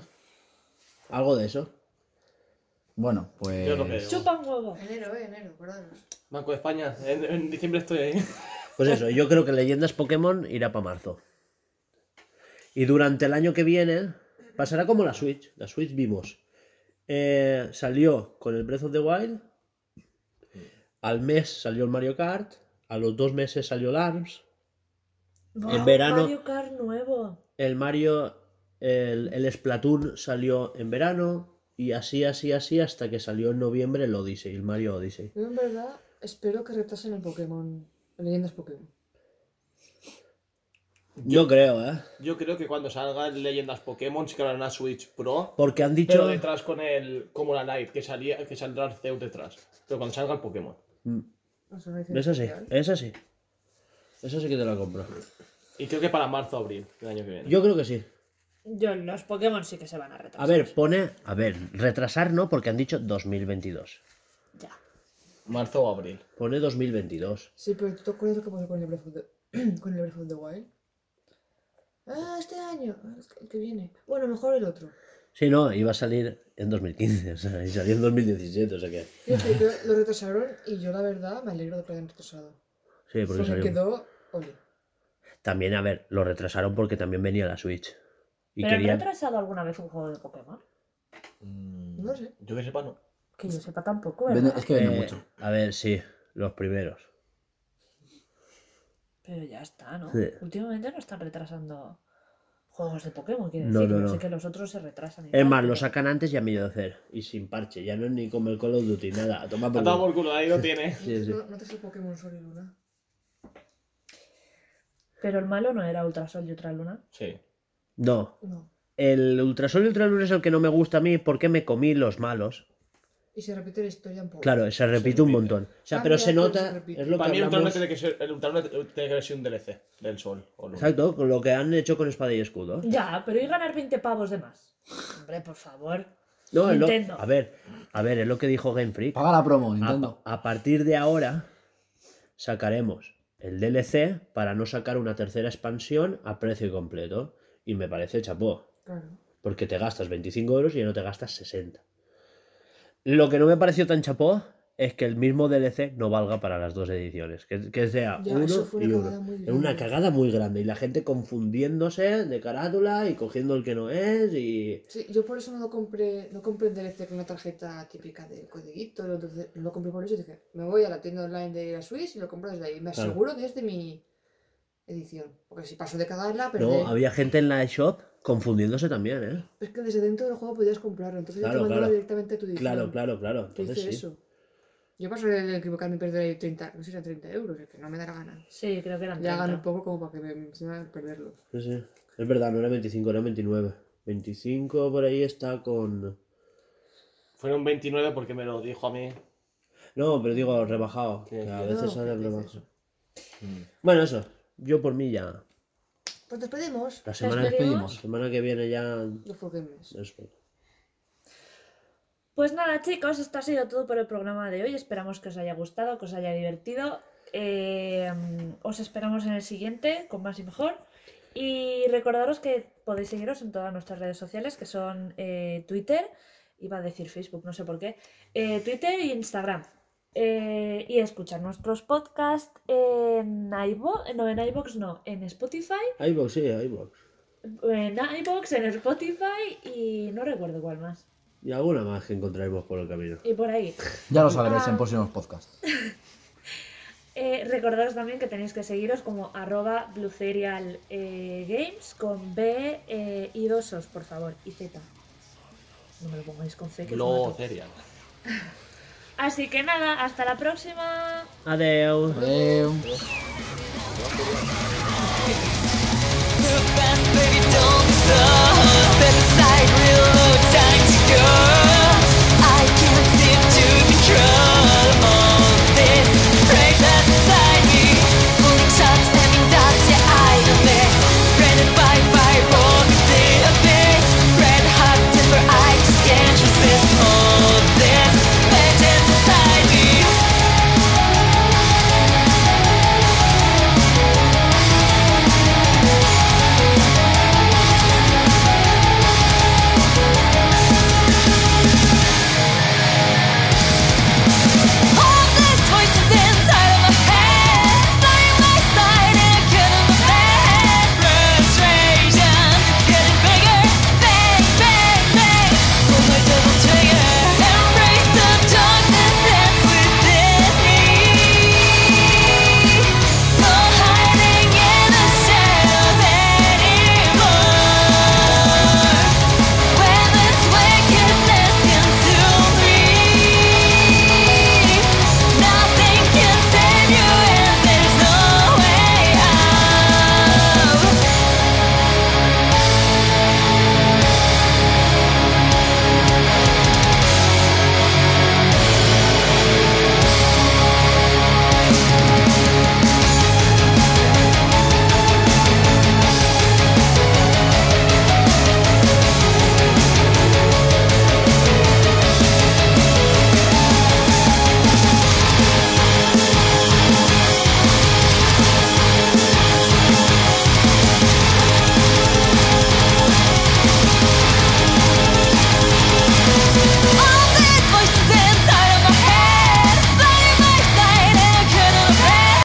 Speaker 1: Algo de eso.
Speaker 4: Bueno,
Speaker 5: Yo lo
Speaker 4: pues.
Speaker 5: creo.
Speaker 3: Chupa un huevo.
Speaker 2: Enero, eh, enero, acordaros.
Speaker 5: Banco de España, en, en diciembre estoy ahí.
Speaker 1: Pues eso, yo creo que Leyendas Pokémon irá para marzo. Y durante el año que viene pasará como la Switch. La Switch vimos. eh, salió con el Breath of the Wild. Al mes salió el Mario Kart. A los dos meses salió el ARMS.
Speaker 3: Buah,
Speaker 1: verano-
Speaker 3: Mario Kart nuevo.
Speaker 1: El Mario. El, el Splatoon salió en verano. Y así, así, así, hasta que salió en noviembre el Odyssey, el Mario Odyssey.
Speaker 2: Yo en verdad espero que retrasen el Pokémon, Leyendas Pokémon.
Speaker 1: Yo creo, ¿eh?
Speaker 5: Yo creo que cuando salga Leyendas Pokémon sí que harán una Switch Pro.
Speaker 1: Porque han dicho.
Speaker 5: Pero detrás con el. como la Light, que salía, que saldrá el Zeus detrás. Pero cuando salga el Pokémon.
Speaker 2: O sea, una edición
Speaker 1: Es así,
Speaker 2: especial.
Speaker 1: es así. Eso sí que te la compro.
Speaker 5: Y creo que para marzo o abril del año que viene.
Speaker 1: Yo creo que sí.
Speaker 3: Yo, los Pokémon sí que se van a retrasar.
Speaker 1: A ver, pone. A ver, retrasar no, porque han dicho 2022.
Speaker 3: Ya.
Speaker 5: Marzo o abril.
Speaker 1: Pone 2022.
Speaker 2: Sí, pero ¿tú te acuerdas lo que pasó con el Breath of the, con el Breath of the Wild? Ah, este año, el que- viene. Bueno, mejor el otro.
Speaker 1: Sí, no, iba a salir en 2015, o sea, y salió en 2017, o sea que.
Speaker 2: Lo retrasaron y yo la verdad me alegro de que lo hayan retrasado.
Speaker 1: Sí, porque salió.
Speaker 2: quedó... Ole.
Speaker 1: También, a ver, lo retrasaron porque también venía la Switch. Y
Speaker 3: ¿Pero han
Speaker 1: querían.
Speaker 3: retrasado alguna vez un juego de Pokémon?
Speaker 2: No sé.
Speaker 5: Yo que sepa, no.
Speaker 3: Que yo sepa tampoco,
Speaker 4: Vende-
Speaker 3: ¿verdad?
Speaker 4: es que vende
Speaker 1: Eh,
Speaker 4: mucho.
Speaker 1: A ver, sí, los primeros.
Speaker 3: Pero ya está, ¿no?
Speaker 1: Sí.
Speaker 3: Últimamente no están retrasando juegos de Pokémon, quiero
Speaker 1: No,
Speaker 3: decir.
Speaker 1: no, no.
Speaker 3: sé que los otros se retrasan. y
Speaker 1: Es más, lo sacan antes y a medio de hacer. Y sin parche, ya no es ni como el Call of Duty, nada. a tomar
Speaker 5: Ha
Speaker 1: por culo.
Speaker 5: por culo, ahí lo tiene.
Speaker 1: Sí, sí.
Speaker 2: ¿No, ¿No te es el Pokémon Sol y Luna?
Speaker 3: Pero el malo no era Ultrasol y Ultraluna.
Speaker 5: Sí.
Speaker 1: No,
Speaker 2: No.
Speaker 1: el Ultrasol y Ultraluna es el que no me gusta a mí porque me comí los malos.
Speaker 2: Y se repite la historia un poco.
Speaker 1: Claro, se repite un
Speaker 5: repite.
Speaker 1: montón. O sea,
Speaker 2: Cambia,
Speaker 1: pero se
Speaker 2: pero se
Speaker 1: nota, es lo que
Speaker 5: Para mí
Speaker 1: hablamos...
Speaker 5: tiene que ser, el Ultraluna tiene que haber sido un DLC del Sol. O.
Speaker 1: Exacto, con lo que han hecho con Espada y Escudo.
Speaker 3: Ya, pero y ganar 20 pavos de más. Hombre, por favor.
Speaker 1: No, lo- a ver, a ver, es lo que dijo Game Freak.
Speaker 4: Paga la promo,
Speaker 1: A,
Speaker 4: Nintendo.
Speaker 1: a partir de ahora sacaremos el DLC para no sacar una tercera expansión a precio completo. Y me parece chapó.
Speaker 2: Claro.
Speaker 1: Porque te gastas 25 euros y ya no te gastas 60. Lo que no me pareció tan chapó es que el mismo DLC no valga para las dos ediciones. Que, que sea
Speaker 2: Ya,
Speaker 1: uno
Speaker 2: eso fue una
Speaker 1: y uno. Es una cagada muy grande. Y la gente confundiéndose de carátula y cogiendo el que no es. Y.
Speaker 2: Sí, yo por eso no lo compré, no compré el DLC con una tarjeta típica de codiguito, no lo compré por eso y dije, me voy a la tienda online de la Swiss y lo compro desde ahí. Me
Speaker 1: Claro.
Speaker 2: aseguro que es de mi edición. Porque si paso de cagarla, pero
Speaker 1: No, había gente en la shop confundiéndose también, ¿eh?
Speaker 2: es que desde dentro del juego podías comprarlo, entonces ya
Speaker 1: Claro,
Speaker 2: te mandaba
Speaker 1: claro.
Speaker 2: directamente a tu edición.
Speaker 1: Claro, claro, claro.
Speaker 2: ¿Qué
Speaker 1: Entonces
Speaker 2: hice
Speaker 1: sí.
Speaker 2: eso? Yo paso de equivocarme y perder ahí 30, no sé si eran 30 euros, es que no me da la gana.
Speaker 3: Sí, creo que eran
Speaker 2: Ya gano
Speaker 3: 30.
Speaker 2: un poco como para que me encima perderlo.
Speaker 1: Sí, sí. Es verdad, no era 25, era 29. 25 por ahí está con.
Speaker 5: Fueron 29 porque me lo dijo a mí.
Speaker 1: No, pero digo rebajado. Que a veces
Speaker 2: No,
Speaker 1: sale
Speaker 2: ¿qué dices
Speaker 1: rebajado.
Speaker 2: eso?
Speaker 1: Bueno, eso. Yo por mí ya.
Speaker 2: Pues despedimos
Speaker 1: La semana,
Speaker 3: despedimos.
Speaker 1: la semana que viene ya. Eso.
Speaker 3: Pues nada, chicos, esto ha sido todo por el programa de hoy. Esperamos que os haya gustado, que os haya divertido. Eh, os esperamos en el siguiente, con más y mejor. Y recordaros que podéis seguiros en todas nuestras redes sociales, que son eh, Twitter, iba a decir Facebook, no sé por qué, eh, Twitter e Instagram. Eh, y escuchar nuestros podcasts en iVoox, no, en iVoox no, en Spotify,
Speaker 1: iVox, sí, iVox.
Speaker 3: en iVoox, en Spotify y no recuerdo cuál más.
Speaker 1: Y alguna más que encontraremos por el camino.
Speaker 3: Y por ahí.
Speaker 4: Ya lo sabréis
Speaker 3: Ah.
Speaker 4: en próximos podcasts.
Speaker 3: Eh, recordaros también que tenéis que seguiros como arroba Blucerial eh, Games con B eh, y dos os, por favor, y Z. No me lo pongáis con C, que mato.
Speaker 5: cereal.
Speaker 3: Así que nada, hasta la próxima.
Speaker 4: Adeu.
Speaker 6: Adeu.